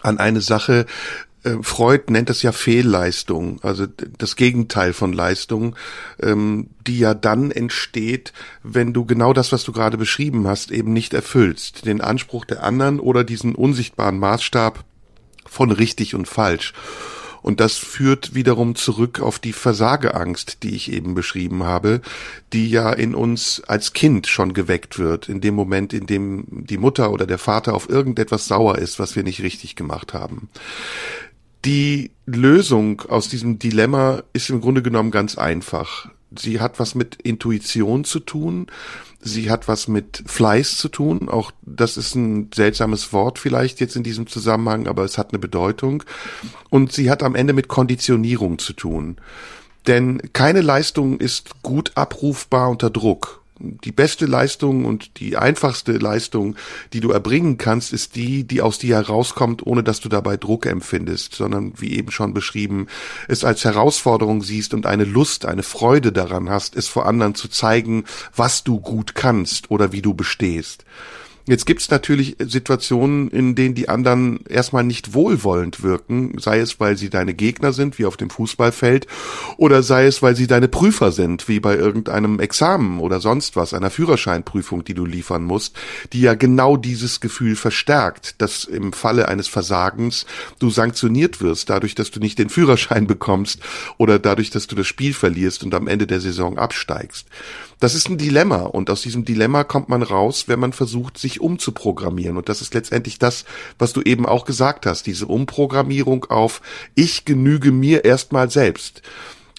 an eine Sache, Freud nennt das ja Fehlleistung, also das Gegenteil von Leistung, ähm, die ja dann entsteht, wenn du genau das, was du gerade beschrieben hast, eben nicht erfüllst, den Anspruch der anderen oder diesen unsichtbaren Maßstab von richtig und falsch. Und das führt wiederum zurück auf die Versageangst, die ich eben beschrieben habe, die ja in uns als Kind schon geweckt wird, in dem Moment, in dem die Mutter oder der Vater auf irgendetwas sauer ist, was wir nicht richtig gemacht haben. Die Lösung aus diesem Dilemma ist im Grunde genommen ganz einfach. Sie hat was mit Intuition zu tun. Sie hat was mit Fleiß zu tun. Auch das ist ein seltsames Wort vielleicht jetzt in diesem Zusammenhang, aber es hat eine Bedeutung. Und sie hat am Ende mit Konditionierung zu tun. Denn keine Leistung ist gut abrufbar unter Druck die beste Leistung und die einfachste Leistung, die du erbringen kannst, ist die, die aus dir herauskommt, ohne dass du dabei Druck empfindest, sondern wie eben schon beschrieben, es als Herausforderung siehst und eine Lust, eine Freude daran hast, es vor anderen zu zeigen, was du gut kannst oder wie du bestehst. Jetzt gibt's natürlich Situationen, in denen die anderen erstmal nicht wohlwollend wirken, sei es, weil sie deine Gegner sind, wie auf dem Fußballfeld, oder sei es, weil sie deine Prüfer sind, wie bei irgendeinem Examen oder sonst was, einer Führerscheinprüfung, die du liefern musst, die ja genau dieses Gefühl verstärkt, dass im Falle eines Versagens du sanktioniert wirst, dadurch, dass du nicht den Führerschein bekommst oder dadurch, dass du das Spiel verlierst und am Ende der Saison absteigst. Das ist ein Dilemma und aus diesem Dilemma kommt man raus, wenn man versucht, sich umzuprogrammieren. Und das ist letztendlich das, was du eben auch gesagt hast, diese Umprogrammierung auf ich genüge mir erstmal selbst.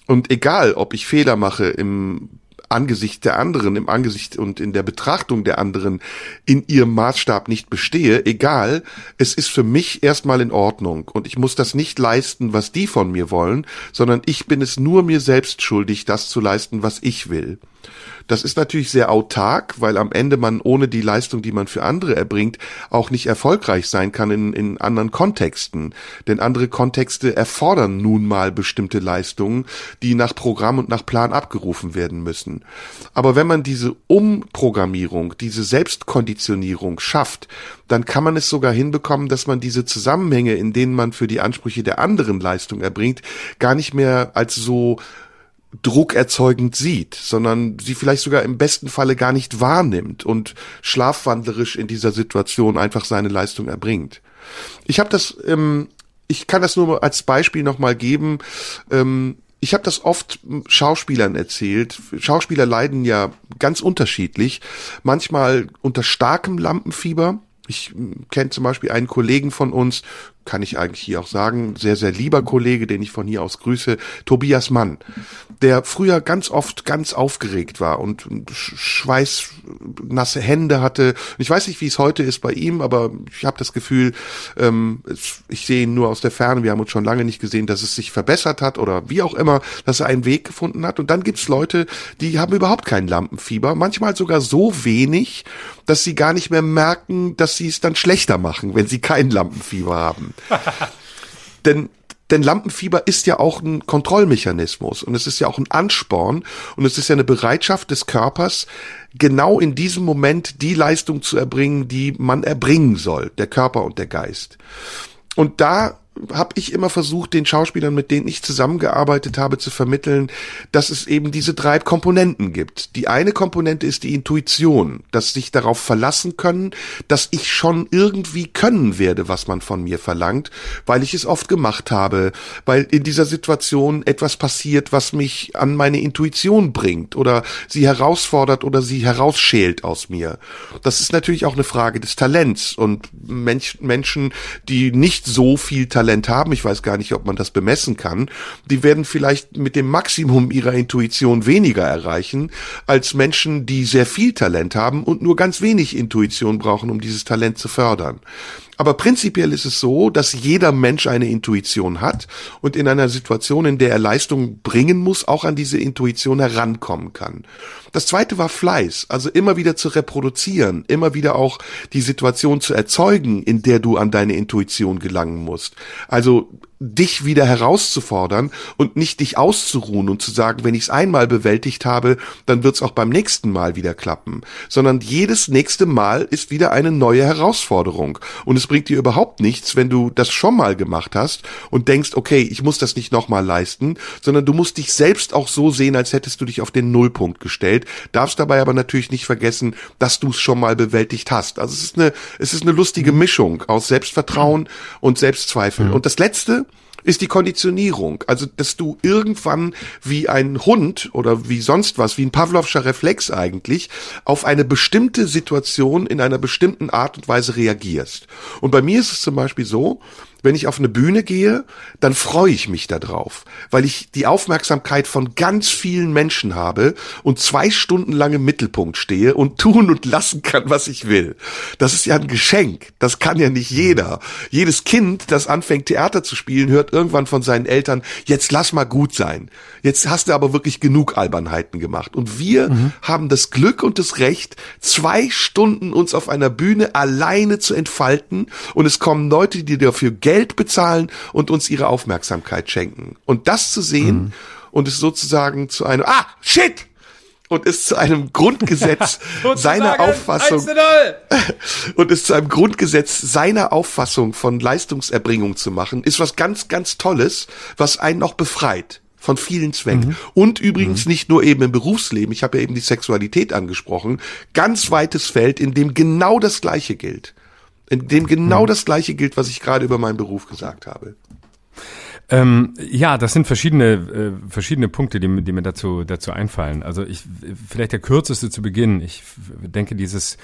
Und egal, ob ich Fehler mache im Angesicht der anderen, im Angesicht und in der Betrachtung der anderen in ihrem Maßstab nicht bestehe, egal, es ist für mich erstmal in Ordnung und ich muss das nicht leisten, was die von mir wollen, sondern ich bin es nur mir selbst schuldig, das zu leisten, was ich will. Das ist natürlich sehr autark, weil am Ende man ohne die Leistung, die man für andere erbringt, auch nicht erfolgreich sein kann in, in anderen Kontexten. Denn andere Kontexte erfordern nun mal bestimmte Leistungen, die nach Programm und nach Plan abgerufen werden müssen. Aber wenn man diese Umprogrammierung, diese Selbstkonditionierung schafft, dann kann man es sogar hinbekommen, dass man diese Zusammenhänge, in denen man für die Ansprüche der anderen Leistung erbringt, gar nicht mehr als so druckerzeugend sieht, sondern sie vielleicht sogar im besten Falle gar nicht wahrnimmt und schlafwandlerisch in dieser Situation einfach seine Leistung erbringt. Ich habe das, ähm, ich kann das nur als Beispiel nochmal geben. Ähm, ich habe das oft Schauspielern erzählt. Schauspieler leiden ja ganz unterschiedlich. Manchmal unter starkem Lampenfieber. Ich kenne zum Beispiel einen Kollegen von uns, kann ich eigentlich hier auch sagen, sehr, sehr lieber Kollege, den ich von hier aus grüße, Tobias Mann, der früher ganz oft ganz aufgeregt war und schweißnasse Hände hatte. Ich weiß nicht, wie es heute ist bei ihm, aber ich habe das Gefühl, ähm, ich sehe ihn nur aus der Ferne, wir haben uns schon lange nicht gesehen, dass es sich verbessert hat oder wie auch immer, dass er einen Weg gefunden hat. Und dann gibt's Leute, die haben überhaupt kein Lampenfieber, manchmal sogar so wenig, dass sie gar nicht mehr merken, dass sie es dann schlechter machen, wenn sie kein Lampenfieber haben. denn denn Lampenfieber ist ja auch ein Kontrollmechanismus und es ist ja auch ein Ansporn und es ist ja eine Bereitschaft des Körpers, genau in diesem Moment die Leistung zu erbringen, die man erbringen soll, der Körper und der Geist. Und da habe ich immer versucht, den Schauspielern, mit denen ich zusammengearbeitet habe, zu vermitteln, dass es eben diese drei Komponenten gibt. Die eine Komponente ist die Intuition, dass sich darauf verlassen können, dass ich schon irgendwie können werde, was man von mir verlangt, weil ich es oft gemacht habe, weil in dieser Situation etwas passiert, was mich an meine Intuition bringt oder sie herausfordert oder sie herausschält aus mir. Das ist natürlich auch eine Frage des Talents und Mensch, Menschen, die nicht so viel Talent Talent haben, ich weiß gar nicht, ob man das bemessen kann, die werden vielleicht mit dem Maximum ihrer Intuition weniger erreichen als Menschen, die sehr viel Talent haben und nur ganz wenig Intuition brauchen, um dieses Talent zu fördern. Aber prinzipiell ist es so, dass jeder Mensch eine Intuition hat und in einer Situation, in der er Leistung bringen muss, auch an diese Intuition herankommen kann. Das zweite war Fleiß, also immer wieder zu reproduzieren, immer wieder auch die Situation zu erzeugen, in der du an deine Intuition gelangen musst. Also dich wieder herauszufordern und nicht dich auszuruhen und zu sagen, wenn ich es einmal bewältigt habe, dann wird es auch beim nächsten Mal wieder klappen, sondern jedes nächste Mal ist wieder eine neue Herausforderung und es bringt dir überhaupt nichts, wenn du das schon mal gemacht hast und denkst, okay, ich muss das nicht nochmal leisten, sondern du musst dich selbst auch so sehen, als hättest du dich auf den Nullpunkt gestellt, darfst dabei aber natürlich nicht vergessen, dass du es schon mal bewältigt hast. Also es ist eine, es ist eine lustige Mischung aus Selbstvertrauen und Selbstzweifel. Und das letzte, ist die Konditionierung. Also, dass du irgendwann wie ein Hund oder wie sonst was, wie ein Pavlovscher Reflex eigentlich, auf eine bestimmte Situation in einer bestimmten Art und Weise reagierst. Und bei mir ist es zum Beispiel so, wenn ich auf eine Bühne gehe, dann freue ich mich darauf, weil ich die Aufmerksamkeit von ganz vielen Menschen habe und zwei Stunden lang im Mittelpunkt stehe und tun und lassen kann, was ich will. Das ist ja ein Geschenk. Das kann ja nicht jeder. Jedes Kind, das anfängt Theater zu spielen, hört irgendwann von seinen Eltern, jetzt lass mal gut sein. Jetzt hast du aber wirklich genug Albernheiten gemacht. Und wir mhm. haben das Glück und das Recht, zwei Stunden uns auf einer Bühne alleine zu entfalten und es kommen Leute, die dafür Geld bezahlen und uns ihre Aufmerksamkeit schenken. Und das zu sehen mhm. und es sozusagen zu einem, ah, shit! und ist zu einem Grundgesetz seiner Auffassung und ist zu einem Grundgesetz seiner Auffassung von Leistungserbringung zu machen, ist was ganz, ganz Tolles, was einen noch befreit von vielen Zwängen. Mhm. Und übrigens mhm. nicht nur eben im Berufsleben, ich habe ja eben die Sexualität angesprochen, ganz weites Feld, in dem genau das Gleiche gilt. In dem genau mhm. das Gleiche gilt, was ich gerade über meinen Beruf gesagt habe. Ähm, ja, das sind verschiedene äh, verschiedene Punkte, die, die mir dazu dazu einfallen. Also ich vielleicht der kürzeste zu Beginn. Ich denke dieses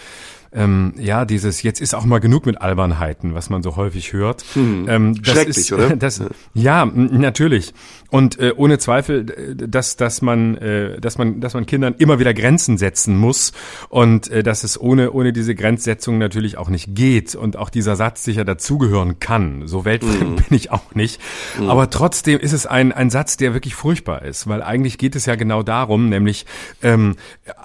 ähm, ja, dieses jetzt ist auch mal genug mit Albernheiten, was man so häufig hört. Hm. Ähm, das Schrecklich, ist, oder? Das, ja, natürlich. Und äh, ohne Zweifel, dass dass man äh, dass man dass man Kindern immer wieder Grenzen setzen muss und äh, dass es ohne ohne diese Grenzsetzung natürlich auch nicht geht und auch dieser Satz sicher dazugehören kann. So weltfremd mm. bin ich auch nicht. Mm. Aber trotzdem ist es ein ein Satz, der wirklich furchtbar ist, weil eigentlich geht es ja genau darum, nämlich ähm,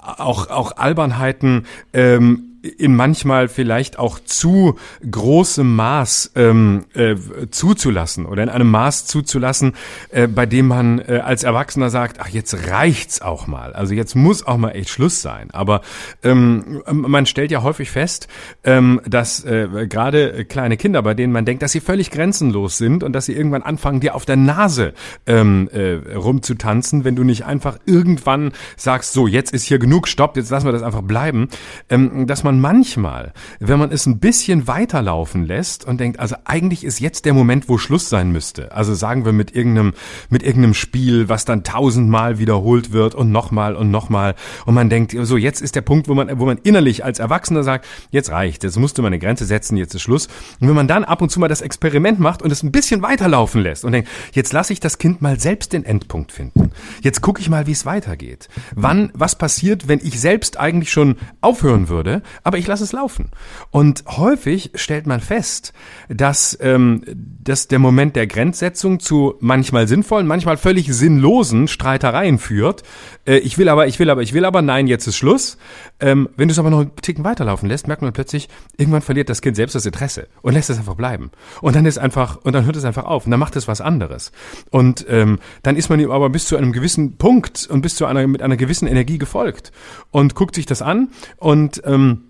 auch auch Albernheiten ähm, in manchmal vielleicht auch zu großem Maß ähm, äh, zuzulassen oder in einem Maß zuzulassen, äh, bei dem man äh, als Erwachsener sagt, ach jetzt reicht's auch mal. Also jetzt muss auch mal echt Schluss sein. Aber ähm, man stellt ja häufig fest, ähm, dass äh, gerade kleine Kinder, bei denen man denkt, dass sie völlig grenzenlos sind und dass sie irgendwann anfangen, dir auf der Nase ähm, äh, rumzutanzen, wenn du nicht einfach irgendwann sagst, so jetzt ist hier genug, stopp, jetzt lassen wir das einfach bleiben, ähm, dass man man manchmal, wenn man es ein bisschen weiterlaufen lässt und denkt, also eigentlich ist jetzt der Moment, wo Schluss sein müsste. Also sagen wir mit irgendeinem, mit irgendeinem Spiel, was dann tausendmal wiederholt wird und nochmal und nochmal. Und man denkt, so jetzt ist der Punkt, wo man, wo man innerlich als Erwachsener sagt, jetzt reicht, jetzt musste man eine Grenze setzen, jetzt ist Schluss. Und wenn man dann ab und zu mal das Experiment macht und es ein bisschen weiterlaufen lässt und denkt, jetzt lasse ich das Kind mal selbst den Endpunkt finden. Jetzt gucke ich mal, wie es weitergeht. Wann, was passiert, wenn ich selbst eigentlich schon aufhören würde, aber ich lasse es laufen. Und häufig stellt man fest, dass, ähm, dass der Moment der Grenzsetzung zu manchmal sinnvollen, manchmal völlig sinnlosen Streitereien führt. Äh, ich will aber, ich will aber, ich will aber, nein, jetzt ist Schluss. Ähm, wenn du es aber noch einen Ticken weiterlaufen lässt, merkt man plötzlich, irgendwann verliert das Kind selbst das Interesse und lässt es einfach bleiben. Und dann ist einfach, und dann hört es einfach auf und dann macht es was anderes. Und ähm, dann ist man ihm aber bis zu einem gewissen Punkt und bis zu einer, mit einer gewissen Energie gefolgt und guckt sich das an und ähm,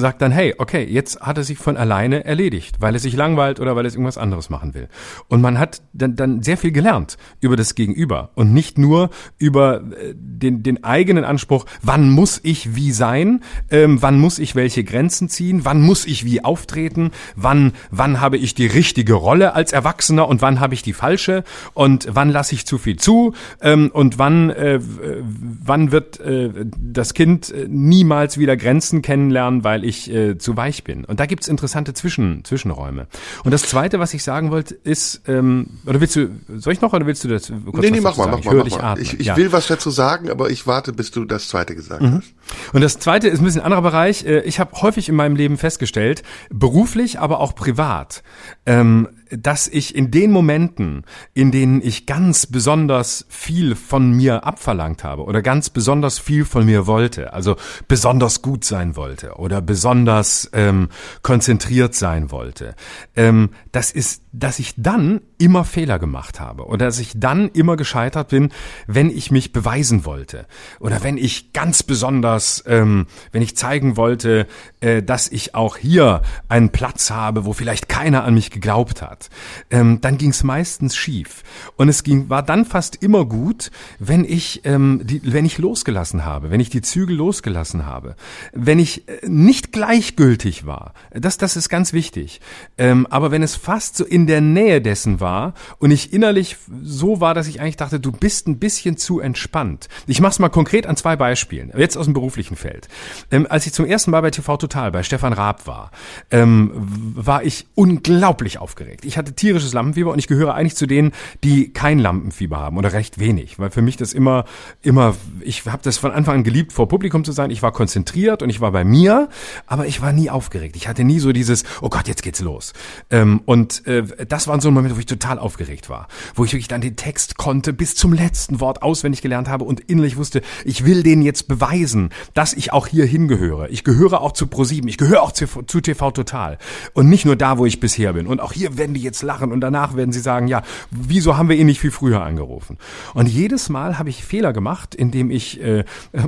sagt dann, hey, okay, jetzt hat er sich von alleine erledigt, weil es sich langweilt oder weil es irgendwas anderes machen will. Und man hat dann, dann sehr viel gelernt über das Gegenüber und nicht nur über äh, den, den eigenen Anspruch, wann muss ich wie sein, ähm, wann muss ich welche Grenzen ziehen, wann muss ich wie auftreten, wann, wann habe ich die richtige Rolle als Erwachsener und wann habe ich die falsche und wann lasse ich zu viel zu ähm, und wann, äh, wann wird äh, das Kind äh, niemals wieder Grenzen kennenlernen, weil ich äh, zu weich bin. Und da gibt's interessante Zwischen, Zwischenräume. Und das Zweite, was ich sagen wollte, ist, ähm, oder willst du, soll ich noch oder willst du das kurz Nee, nee, mach mal, mach mal, mach mal. Ich, ich ja. will was dazu sagen, aber ich warte, bis du das Zweite gesagt mhm. hast. Und das Zweite ist ein bisschen ein anderer Bereich. Äh, ich habe häufig in meinem Leben festgestellt, beruflich, aber auch privat, ähm, dass ich in den Momenten, in denen ich ganz besonders viel von mir abverlangt habe oder ganz besonders viel von mir wollte, also besonders gut sein wollte oder besonders ähm, konzentriert sein wollte, ähm, das ist, dass ich dann immer Fehler gemacht habe oder dass ich dann immer gescheitert bin, wenn ich mich beweisen wollte oder wenn ich ganz besonders, ähm, wenn ich zeigen wollte, äh, dass ich auch hier einen Platz habe, wo vielleicht keiner an mich geglaubt hat, ähm, dann ging es meistens schief und es ging war dann fast immer gut, wenn ich ähm, die, wenn ich losgelassen habe, wenn ich die Zügel losgelassen habe, wenn ich äh, nicht gleichgültig war. Das das ist ganz wichtig. Ähm, aber wenn es fast so in der Nähe dessen war und ich innerlich so war, dass ich eigentlich dachte, du bist ein bisschen zu entspannt. Ich mache es mal konkret an zwei Beispielen, jetzt aus dem beruflichen Feld. Ähm, als ich zum ersten Mal bei TV Total bei Stefan Raab war, ähm, war ich unglaublich aufgeregt. Ich hatte tierisches Lampenfieber und ich gehöre eigentlich zu denen, die kein Lampenfieber haben oder recht wenig, weil für mich das immer, immer, ich habe das von Anfang an geliebt, vor Publikum zu sein. Ich war konzentriert und ich war bei mir, aber ich war nie aufgeregt. Ich hatte nie so dieses, oh Gott, jetzt geht's los. Ähm, und äh, das waren so Momente, wo ich total aufgeregt war, wo ich wirklich dann den Text konnte, bis zum letzten Wort auswendig gelernt habe und innerlich wusste, ich will denen jetzt beweisen, dass ich auch hier hingehöre. Ich gehöre auch zu ProSieben, ich gehöre auch zu, zu TV Total und nicht nur da, wo ich bisher bin. Und auch hier werden die jetzt lachen und danach werden sie sagen, ja, wieso haben wir ihn nicht viel früher angerufen? Und jedes Mal habe ich Fehler gemacht, indem ich äh,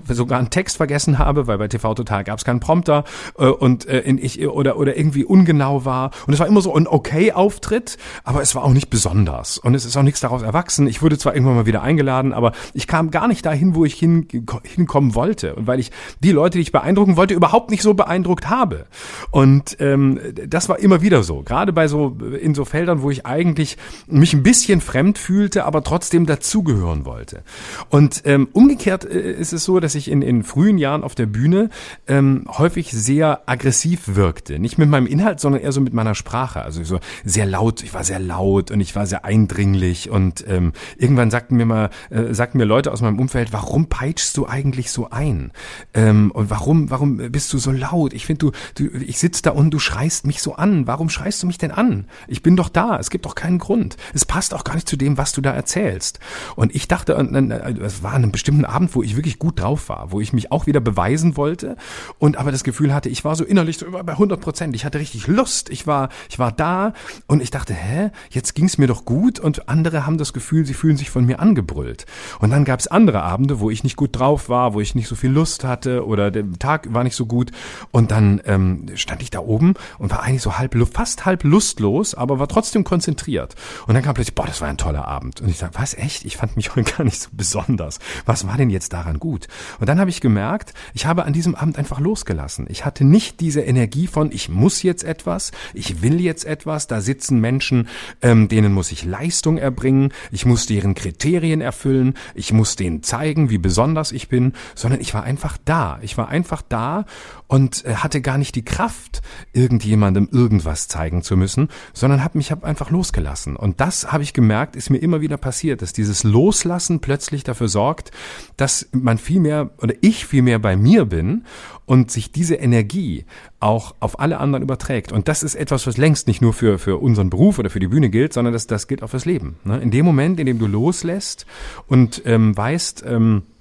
sogar einen Text vergessen habe, weil bei TV Total gab es keinen Prompter äh, und äh, in ich oder oder irgendwie ungenau war. Und es war immer so ein okay Auftritt, aber es war auch nicht besonders und es ist auch nichts daraus erwachsen. Ich wurde zwar irgendwann mal wieder eingeladen, aber ich kam gar nicht dahin, wo ich hin, hinkommen wollte und weil ich die Leute, die ich beeindrucken wollte, überhaupt nicht so beeindruckt habe. Und ähm, das war immer wieder so, gerade bei so in so Feldern, wo ich eigentlich mich ein bisschen fremd fühlte, aber trotzdem dazugehören wollte. Und ähm, umgekehrt äh, ist es so, dass ich in, in frühen Jahren auf der Bühne ähm, häufig sehr aggressiv wirkte. Nicht mit meinem Inhalt, sondern eher so mit meiner Sprache. Also so sehr laut, ich war sehr laut und ich war sehr eindringlich. Und ähm, irgendwann sagten mir mal, äh, sagten mir Leute aus meinem Umfeld, warum peitschst du eigentlich so ein? Ähm, und warum, warum bist du so laut? Ich finde, du, du, ich sitze da und du schreist mich so an. Warum schreist du mich denn an? Ich bin doch da. Es gibt doch keinen Grund. Es passt auch gar nicht zu dem, was du da erzählst. Und ich dachte, es war an einem bestimmten Abend, wo ich wirklich gut drauf war, wo ich mich auch wieder beweisen wollte und aber das Gefühl hatte, ich war so innerlich so bei 100 Prozent. Ich hatte richtig Lust. Ich war, ich war da und ich dachte, hä, jetzt ging's mir doch gut und andere haben das Gefühl, sie fühlen sich von mir angebrüllt. Und dann gab's andere Abende, wo ich nicht gut drauf war, wo ich nicht so viel Lust hatte oder der Tag war nicht so gut und dann ähm, stand ich da oben und war eigentlich so halb, fast halb lustlos, aber war trotzdem konzentriert. Und dann kam plötzlich, boah, das war ein toller Abend. Und ich sag, was echt? Ich fand mich heute gar nicht so besonders. Was war denn jetzt daran gut? Und dann habe ich gemerkt, ich habe an diesem Abend einfach losgelassen. Ich hatte nicht diese Energie von, ich muss jetzt etwas, ich will jetzt etwas. Da sitzen Menschen, ähm, denen muss ich Leistung erbringen, ich muss deren Kriterien erfüllen, ich muss denen zeigen, wie besonders ich bin, sondern ich war einfach da. Ich war einfach da und äh, hatte gar nicht die Kraft, irgendjemandem irgendwas zeigen zu müssen, sondern habe mich hab einfach losgelassen. Und das habe ich gemerkt, ist mir immer wieder passiert, dass dieses Loslassen plötzlich dafür sorgt, dass man viel mehr oder ich viel mehr bei mir bin und sich diese Energie auch auf alle anderen überträgt. Und das ist etwas, was längst nicht nur für, für unseren Beruf oder für die Bühne gilt, sondern das, das gilt auch fürs Leben. Ne? In dem Moment, in dem du loslässt und ähm, weißt, ähm, äh,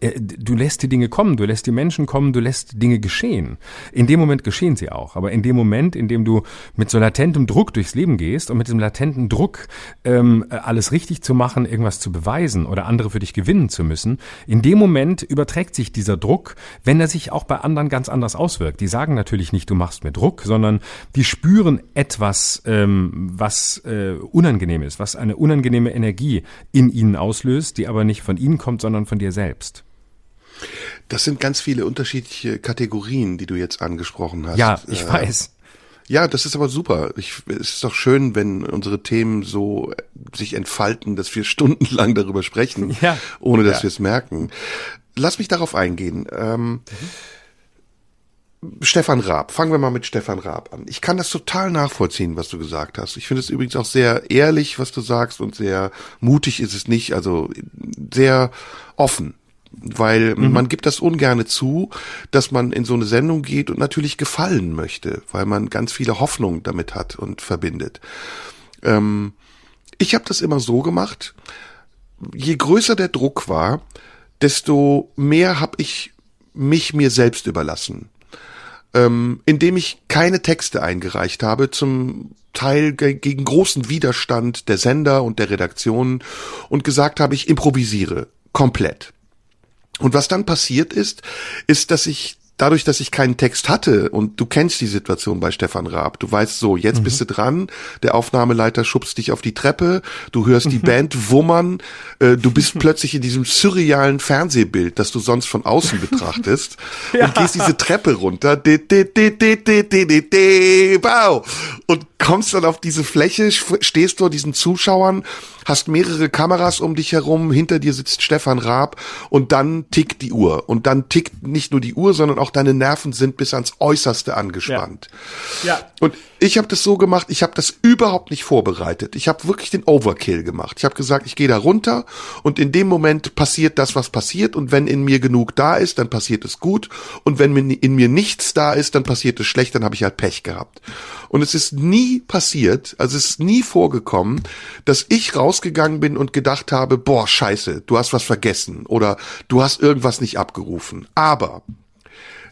du lässt die Dinge kommen, du lässt die Menschen kommen, du lässt Dinge geschehen. In dem Moment geschehen sie auch. Aber in dem Moment, in dem du mit so latentem Druck durchs Leben gehst und mit diesem latenten Druck, ähm, alles richtig zu machen, irgendwas zu beweisen oder andere für dich gewinnen zu müssen, in dem Moment überträgt sich dieser Druck, wenn er sich auch bei anderen ganz anders auswirkt. Die sagen natürlich nicht, du machst mir Druck, sondern die spüren etwas, ähm, was äh, unangenehm ist, was eine unangenehme Energie in ihnen auslöst, die aber nicht von ihnen kommt, sondern von dir selbst. Das sind ganz viele unterschiedliche Kategorien, die du jetzt angesprochen hast. Ja, ich äh, weiß. Ja, das ist aber super. Ich, es ist doch schön, wenn unsere Themen so sich entfalten, dass wir stundenlang darüber sprechen, ja. ohne dass ja. wir es merken. Lass mich darauf eingehen. Ähm, mhm. Stefan Raab, fangen wir mal mit Stefan Raab an. Ich kann das total nachvollziehen, was du gesagt hast. Ich finde es übrigens auch sehr ehrlich, was du sagst und sehr mutig ist es nicht, also sehr offen weil mhm. man gibt das ungerne zu, dass man in so eine Sendung geht und natürlich gefallen möchte, weil man ganz viele Hoffnungen damit hat und verbindet. Ähm, ich habe das immer so gemacht, je größer der Druck war, desto mehr habe ich mich mir selbst überlassen. Ähm, indem ich keine Texte eingereicht habe, zum Teil gegen großen Widerstand der Sender und der Redaktionen und gesagt habe, ich improvisiere komplett. Und was dann passiert ist, ist, dass ich dadurch, dass ich keinen Text hatte und du kennst die Situation bei Stefan Raab, du weißt so, jetzt mhm. bist du dran, der Aufnahmeleiter schubst dich auf die Treppe, du hörst die. Band wummern, äh, du bist plötzlich in diesem surrealen Fernsehbild, das du sonst von außen betrachtest ja. und gehst diese Treppe runter, de, de, de, de, de, de, de, de, wow, und kommst dann auf diese Fläche, stehst vor diesen Zuschauern hast mehrere Kameras um dich herum, hinter dir sitzt Stefan Raab und dann tickt die Uhr. Und dann tickt nicht nur die Uhr, sondern auch deine Nerven sind bis ans Äußerste angespannt. Ja. ja. Und ich habe das so gemacht, ich habe das überhaupt nicht vorbereitet. Ich habe wirklich den Overkill gemacht. Ich habe gesagt, ich gehe da runter und in dem Moment passiert das, was passiert. Und wenn in mir genug da ist, dann passiert es gut. Und wenn in mir nichts da ist, dann passiert es schlecht, dann habe ich halt Pech gehabt. Und es ist nie passiert, also es ist nie vorgekommen, dass ich rausgegangen bin und gedacht habe, boah, scheiße, du hast was vergessen oder du hast irgendwas nicht abgerufen. Aber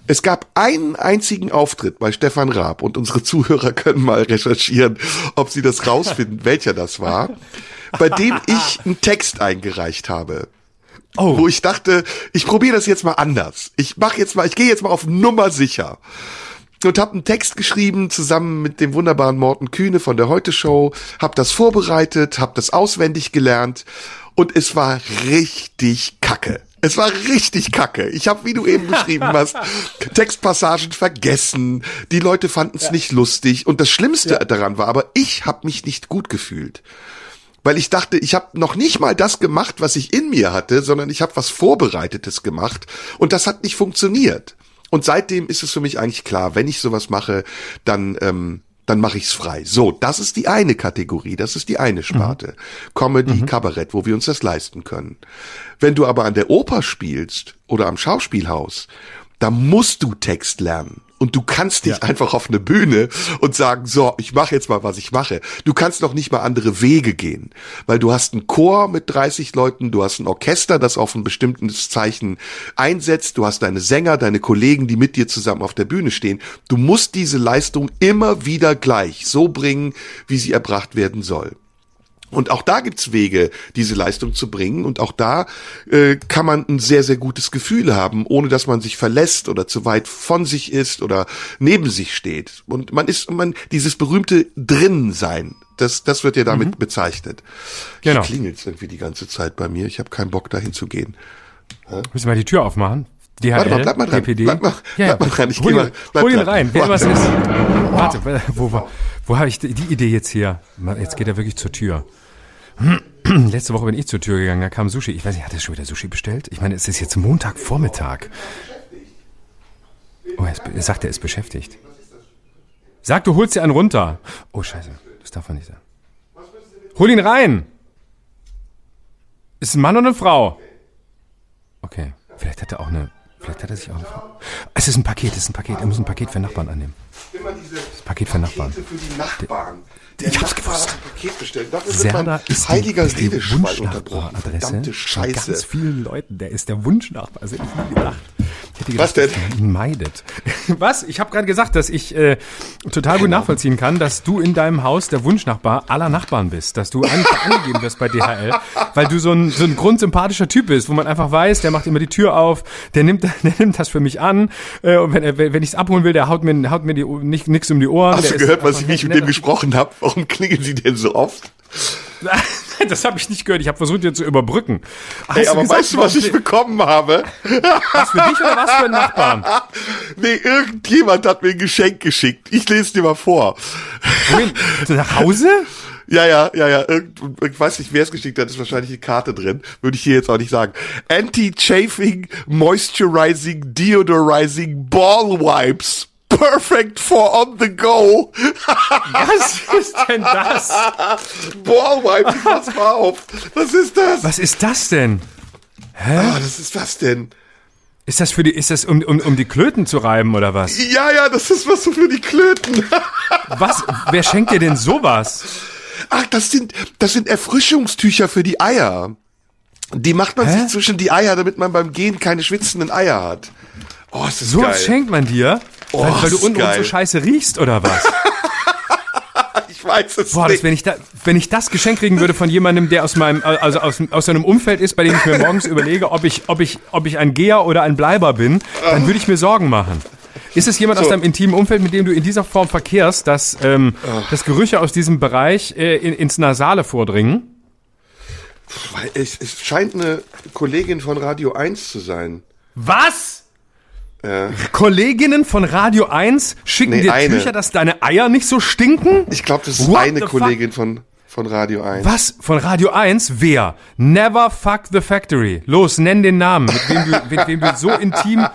es gab einen einzigen Auftritt bei Stefan Raab und unsere Zuhörer können mal recherchieren, ob sie das rausfinden, welcher das war, bei dem ich einen Text eingereicht habe. Oh. Wo ich dachte, ich probiere das jetzt mal anders. Ich mache jetzt mal, ich gehe jetzt mal auf Nummer sicher. Und habe einen Text geschrieben zusammen mit dem wunderbaren Morten Kühne von der Heute Show, habe das vorbereitet, habe das auswendig gelernt und es war richtig kacke. Es war richtig kacke. Ich habe, wie du eben beschrieben hast, Textpassagen vergessen. Die Leute fanden es ja. nicht lustig. Und das Schlimmste ja. daran war, aber ich habe mich nicht gut gefühlt. Weil ich dachte, ich habe noch nicht mal das gemacht, was ich in mir hatte, sondern ich habe was Vorbereitetes gemacht. Und das hat nicht funktioniert. Und seitdem ist es für mich eigentlich klar, wenn ich sowas mache, dann ähm, dann mache ich's frei. So, das ist die eine Kategorie, das ist die eine Sparte. Mhm. Comedy, mhm. Kabarett, wo wir uns das leisten können. Wenn du aber an der Oper spielst oder am Schauspielhaus, da musst du Text lernen. Und du kannst nicht ja. einfach auf eine Bühne und sagen, so, ich mache jetzt mal, was ich mache. Du kannst noch nicht mal andere Wege gehen, weil du hast einen Chor mit 30 Leuten, du hast ein Orchester, das auf ein bestimmtes Zeichen einsetzt, du hast deine Sänger, deine Kollegen, die mit dir zusammen auf der Bühne stehen. Du musst diese Leistung immer wieder gleich so bringen, wie sie erbracht werden soll. Und auch da gibt's Wege, diese Leistung zu bringen. Und auch da äh, kann man ein sehr, sehr gutes Gefühl haben, ohne dass man sich verlässt oder zu weit von sich ist oder neben sich steht. Und man ist, man, dieses berühmte Drinnensein, das, das wird ja damit mhm. bezeichnet. Genau. Hier klingelt irgendwie die ganze Zeit bei mir. Ich habe keinen Bock, dahin zu gehen. Hä? Müssen wir die Tür aufmachen? DHL, Warte mal, bleib mal dran. DPD. Bleib mal, ja, bleib mal dran. Ich hol, geh mal, bleib hol ihn rein, wer was ist. Warte, wo, wo, wo habe ich die Idee jetzt hier? Jetzt geht er wirklich zur Tür. Letzte Woche bin ich zur Tür gegangen, da kam Sushi. Ich weiß nicht, hat er schon wieder Sushi bestellt? Ich meine, es ist jetzt Montagvormittag. Oh, er, ist, er sagt, er ist beschäftigt. Sag, du holst dir einen runter. Oh, scheiße. Das darf man nicht sagen. Hol ihn rein. Ist ein Mann und eine Frau. Okay. Vielleicht hat er auch eine. Vielleicht hat er sich auch eine Frau. Es ist ein Paket, es ist ein Paket. Er muss ein Paket für Nachbarn annehmen. Das Paket für Nachbarn. Der ich hab's gewusst. Paket bestellt. Dafür Serda ist heiliger die, die Wunschnachbar-Adresse von ganz vielen Leuten. Der ist der Wunschnachbar. Also ich nie gedacht. Ich hätte gedacht, Was denn? Dass ihn meidet. Was? Ich habe gerade gesagt, dass ich äh, total gut nachvollziehen kann, dass du in deinem Haus der Wunschnachbar aller Nachbarn bist. Dass du einfach angegeben wirst bei DHL, weil du so ein, so ein grundsympathischer Typ bist, wo man einfach weiß, der macht immer die Tür auf, der nimmt, der nimmt das für mich an. Äh, und wenn, wenn ich es abholen will, der haut mir, haut mir die, nicht, nix um die Ohren. Hast du gehört, was ich, wie ich mit dem gesprochen habe? Warum klingeln sie denn so oft? das habe ich nicht gehört. Ich habe versucht, dir zu überbrücken. Hast Ey, aber gesagt, weißt du, was ich bekommen habe? Was für dich oder was für einen Nachbarn? Nee, irgendjemand hat mir ein Geschenk geschickt. Ich lese dir mal vor. Wohin? Nach Hause? Ja, ja, ja, ja. Irgend, ich weiß nicht, wer es geschickt hat, ist wahrscheinlich eine Karte drin. Würde ich hier jetzt auch nicht sagen. Anti-Chafing, Moisturizing, Deodorizing Ball Wipes Perfect for on the go. Was ist denn das? Boah, Wipe, pass mal auf. Was ist das? Was ist das denn? Hä? Ah, das ist was denn? Ist das für die, ist das um, um, um die Klöten zu reiben oder was? Ja, ja, das ist was so für die Klöten. was? Wer schenkt dir denn sowas? Ach, das sind, das sind Erfrischungstücher für die Eier. Die macht man Hä? sich zwischen die Eier, damit man beim Gehen keine schwitzenden Eier hat. Oh, ist das so geil. schenkt man dir? Oh, weil, weil du unten so scheiße riechst oder was? ich weiß es Boah, nicht. Das, wenn, ich da, wenn ich das Geschenk kriegen würde von jemandem, der aus meinem, also aus, aus einem Umfeld ist, bei dem ich mir morgens überlege, ob ich, ob ich, ob ich ein Geher oder ein Bleiber bin, dann würde ich mir Sorgen machen. Ist es jemand so. aus deinem intimen Umfeld, mit dem du in dieser Form verkehrst, dass, ähm, dass Gerüche aus diesem Bereich äh, in, ins Nasale vordringen? Es, es scheint eine Kollegin von Radio 1 zu sein. Was? Ja. Kolleginnen von Radio 1 schicken nee, dir eine. Tücher, dass deine Eier nicht so stinken? Ich glaube, das ist What eine Kollegin von, von Radio 1. Was? Von Radio 1? Wer? Never fuck the factory. Los, nenn den Namen, mit wem du, mit wem du so intim,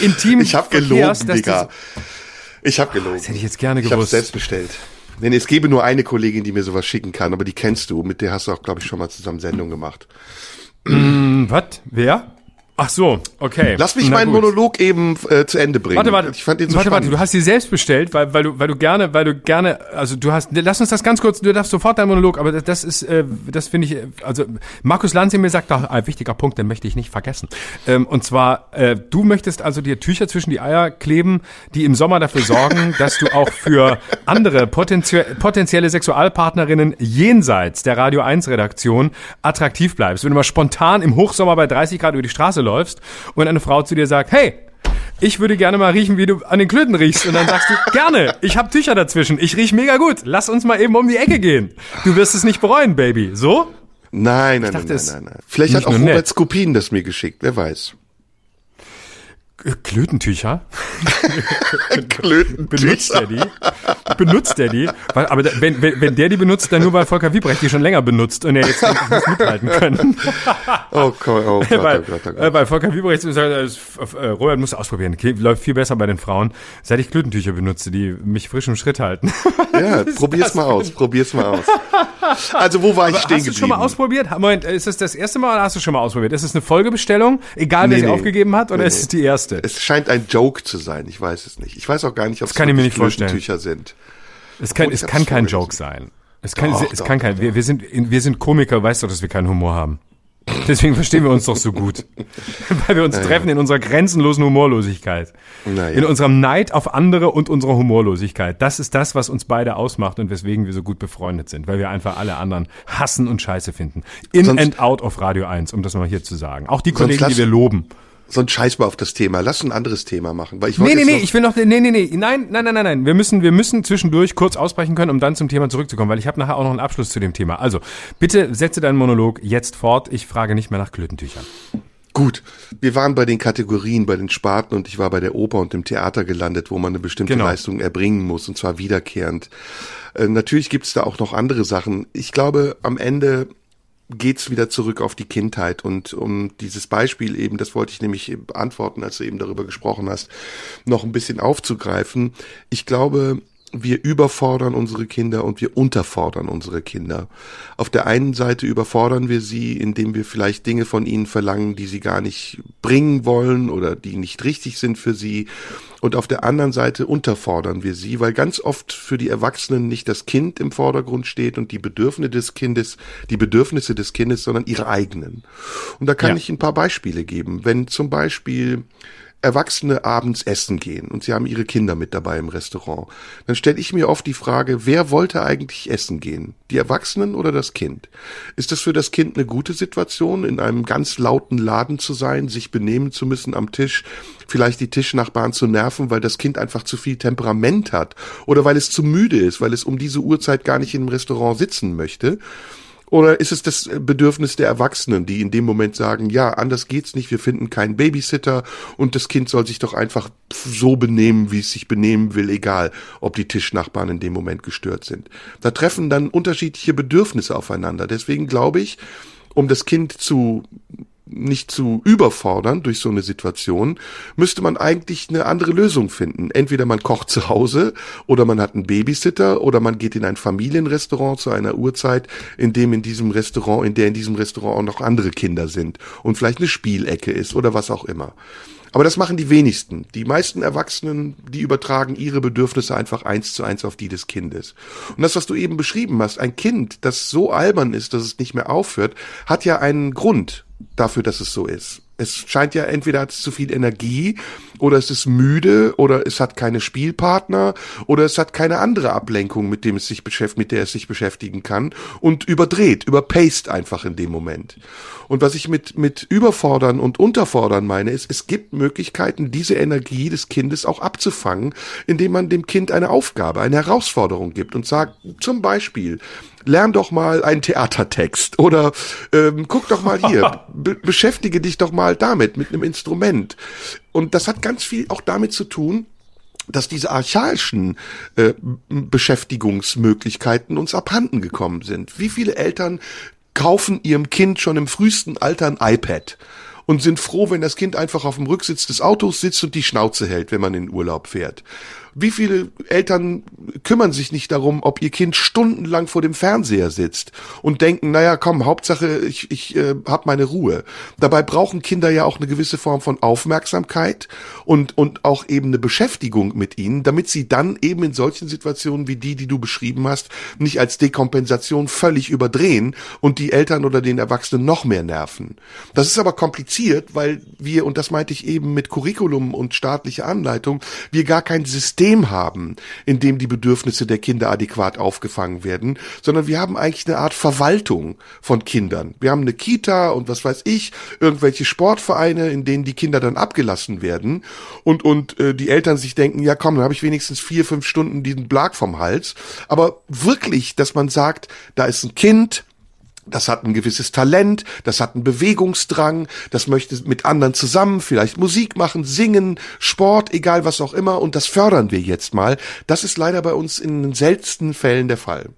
intim Ich hab gelogen, Digga. Ich hab gelogen. Das hätte ich jetzt gerne gewusst. Ich hab's selbst bestellt. Denn es gäbe nur eine Kollegin, die mir sowas schicken kann, aber die kennst du. Mit der hast du auch, glaube ich, schon mal zusammen Sendung gemacht. Mm, was? Wer? Ach so, okay. Lass mich Na meinen gut. Monolog eben äh, zu Ende bringen. Warte, warte, ich fand den so warte, spannend. warte, du hast sie selbst bestellt, weil, weil du, weil du gerne, weil du gerne, also du hast, lass uns das ganz kurz, du darfst sofort deinen Monolog, aber das, das ist, äh, das finde ich, äh, also Markus Lanz mir sagt, doch, ein wichtiger Punkt, den möchte ich nicht vergessen. Ähm, und zwar, äh, du möchtest also dir Tücher zwischen die Eier kleben, die im Sommer dafür sorgen, dass du auch für andere potenzie potenzielle Sexualpartnerinnen jenseits der Radio 1 Redaktion attraktiv bleibst. Wenn du mal spontan im Hochsommer bei 30 Grad über die Straße läufst und eine Frau zu dir sagt, hey, ich würde gerne mal riechen, wie du an den Klöten riechst. Und dann sagst du, gerne, ich habe Tücher dazwischen, ich riech mega gut, lass uns mal eben um die Ecke gehen. Du wirst es nicht bereuen, Baby. So? Nein, nein, dachte, nein, nein, nein, nein. Vielleicht hat auch Robert nett. Skopin das mir geschickt, wer weiß. Äh, Klötentücher? Klöten. Benutzt er die? Benutzt er die? Weil, aber wenn, wenn, wenn der die benutzt, dann nur weil Volker Wiebrecht die schon länger benutzt und er jetzt nicht mithalten können. Oh, Gott, oh Gott, weil, oh Gott, oh äh, Gott. weil Volker Wiebrecht sagt, äh, äh, Robert muss ausprobieren. Läuft viel besser bei den Frauen, seit ich Klötentücher benutze, die mich frisch im Schritt halten. Ja, probier's mal aus, probier's mal aus. Also, wo war ich stehen Hast du geblieben? schon mal ausprobiert? Moment, ist es das erste Mal oder hast du schon mal ausprobiert? Ist es eine Folgebestellung, egal wer Nee, sie nee. aufgegeben hat, oder Nee, ist es die erste? Es scheint ein Joke zu sein, ich weiß es nicht. Ich weiß auch gar nicht, ob es kann ich mir nicht vorstellen. Klötentücher sind. Es kann, Oh, es kann kein. Joke sein. Es kann, Doch, es doch, kann kein, wir, wir sind, wir sind Komiker, weißt du, dass wir keinen Humor haben. Deswegen verstehen wir uns doch so gut. Weil wir uns treffen in unserer grenzenlosen Humorlosigkeit. Naja. In unserem Neid auf andere und unserer Humorlosigkeit. Das ist das, was uns beide ausmacht und weswegen wir so gut befreundet sind. Weil wir einfach alle anderen hassen und scheiße finden. In Sonst- and out of Radio 1, um das mal hier zu sagen. Auch die Kollegen, die lass- wir loben. So ein Scheiß mal auf das Thema. Lass ein anderes Thema machen. Weil ich Nee, nee, nee, ich will noch, nee, nee, nee, nein, nein, nein, nein, nein. Wir müssen, wir müssen zwischendurch kurz ausbrechen können, um dann zum Thema zurückzukommen, weil ich habe nachher auch noch einen Abschluss zu dem Thema. Also, bitte setze deinen Monolog jetzt fort. Ich frage nicht mehr nach Klötentüchern. Gut, wir waren bei den Kategorien, bei den Sparten und ich war bei der Oper und dem Theater gelandet, wo man eine bestimmte Genau. Leistung erbringen muss und zwar wiederkehrend. Äh, natürlich gibt's da auch noch andere Sachen. Ich glaube, am Ende geht's wieder zurück auf die Kindheit und um dieses Beispiel eben, das wollte ich nämlich beantworten, als du eben darüber gesprochen hast, noch ein bisschen aufzugreifen. Ich glaube, wir überfordern unsere Kinder und wir unterfordern unsere Kinder. Auf der einen Seite überfordern wir sie, indem wir vielleicht Dinge von ihnen verlangen, die sie gar nicht bringen wollen oder die nicht richtig sind für sie. Und auf der anderen Seite unterfordern wir sie, weil ganz oft für die Erwachsenen nicht das Kind im Vordergrund steht und die Bedürfnisse des Kindes, die Bedürfnisse des Kindes, sondern ihre eigenen. Und da kann Ja. ich ein paar Beispiele geben. Wenn zum Beispiel Erwachsene abends essen gehen und sie haben ihre Kinder mit dabei im Restaurant, dann stelle ich mir oft die Frage, wer wollte eigentlich essen gehen? Die Erwachsenen oder das Kind? Ist es für das Kind eine gute Situation, in einem ganz lauten Laden zu sein, sich benehmen zu müssen am Tisch, vielleicht die Tischnachbarn zu nerven, weil das Kind einfach zu viel Temperament hat oder weil es zu müde ist, weil es um diese Uhrzeit gar nicht im Restaurant sitzen möchte? Oder ist es das Bedürfnis der Erwachsenen, die in dem Moment sagen, ja, anders geht's nicht, wir finden keinen Babysitter und das Kind soll sich doch einfach so benehmen, wie es sich benehmen will, egal, ob die Tischnachbarn in dem Moment gestört sind. Da treffen dann unterschiedliche Bedürfnisse aufeinander. Deswegen glaube ich, um das Kind zu nicht zu überfordern durch so eine Situation, müsste man eigentlich eine andere Lösung finden. Entweder man kocht zu Hause oder man hat einen Babysitter oder man geht in ein Familienrestaurant zu einer Uhrzeit, in dem in diesem Restaurant, in der in diesem Restaurant auch noch andere Kinder sind und vielleicht eine Spielecke ist oder was auch immer. Aber das machen die wenigsten. Die meisten Erwachsenen, die übertragen ihre Bedürfnisse einfach eins zu eins auf die des Kindes. Und das, was du eben beschrieben hast, ein Kind, das so albern ist, dass es nicht mehr aufhört, hat ja einen Grund dafür, dass es so ist. Es scheint ja entweder hat es zu viel Energie oder es ist müde oder es hat keine Spielpartner oder es hat keine andere Ablenkung, mit dem es sich beschäftigt, mit der es sich beschäftigen kann und überdreht, überpaced einfach in dem Moment. Und was ich mit, mit überfordern und unterfordern meine, ist, es gibt Möglichkeiten, diese Energie des Kindes auch abzufangen, indem man dem Kind eine Aufgabe, eine Herausforderung gibt und sagt, zum Beispiel, lern doch mal einen Theatertext oder ähm, guck doch mal hier, be beschäftige dich doch mal damit, mit einem Instrument. Und das hat ganz viel auch damit zu tun, dass diese archaischen äh, Beschäftigungsmöglichkeiten uns abhanden gekommen sind. Wie viele Eltern kaufen ihrem Kind schon im frühesten Alter ein iPad und sind froh, wenn das Kind einfach auf dem Rücksitz des Autos sitzt und die Schnauze hält, wenn man in Urlaub fährt. Wie viele Eltern kümmern sich nicht darum, ob ihr Kind stundenlang vor dem Fernseher sitzt und denken, naja, komm, Hauptsache, ich, ich äh, habe meine Ruhe. Dabei brauchen Kinder ja auch eine gewisse Form von Aufmerksamkeit und, und auch eben eine Beschäftigung mit ihnen, damit sie dann eben in solchen Situationen wie die, die du beschrieben hast, nicht als Dekompensation völlig überdrehen und die Eltern oder den Erwachsenen noch mehr nerven. Das ist aber kompliziert, weil wir, und das meinte ich eben mit Curriculum und staatliche Anleitung, wir gar kein System haben, in dem die Bedürfnisse der Kinder adäquat aufgefangen werden, sondern wir haben eigentlich eine Art Verwaltung von Kindern. Wir haben eine Kita und was weiß ich, irgendwelche Sportvereine, in denen die Kinder dann abgelassen werden und, und äh, die Eltern sich denken, ja komm, dann habe ich wenigstens vier, fünf Stunden diesen Blag vom Hals. Aber wirklich, dass man sagt, da ist ein Kind, das hat ein gewisses Talent, das hat einen Bewegungsdrang, das möchte mit anderen zusammen vielleicht Musik machen, singen, Sport, egal was auch immer, und das fördern wir jetzt mal. Das ist leider bei uns in den seltensten Fällen der Fall.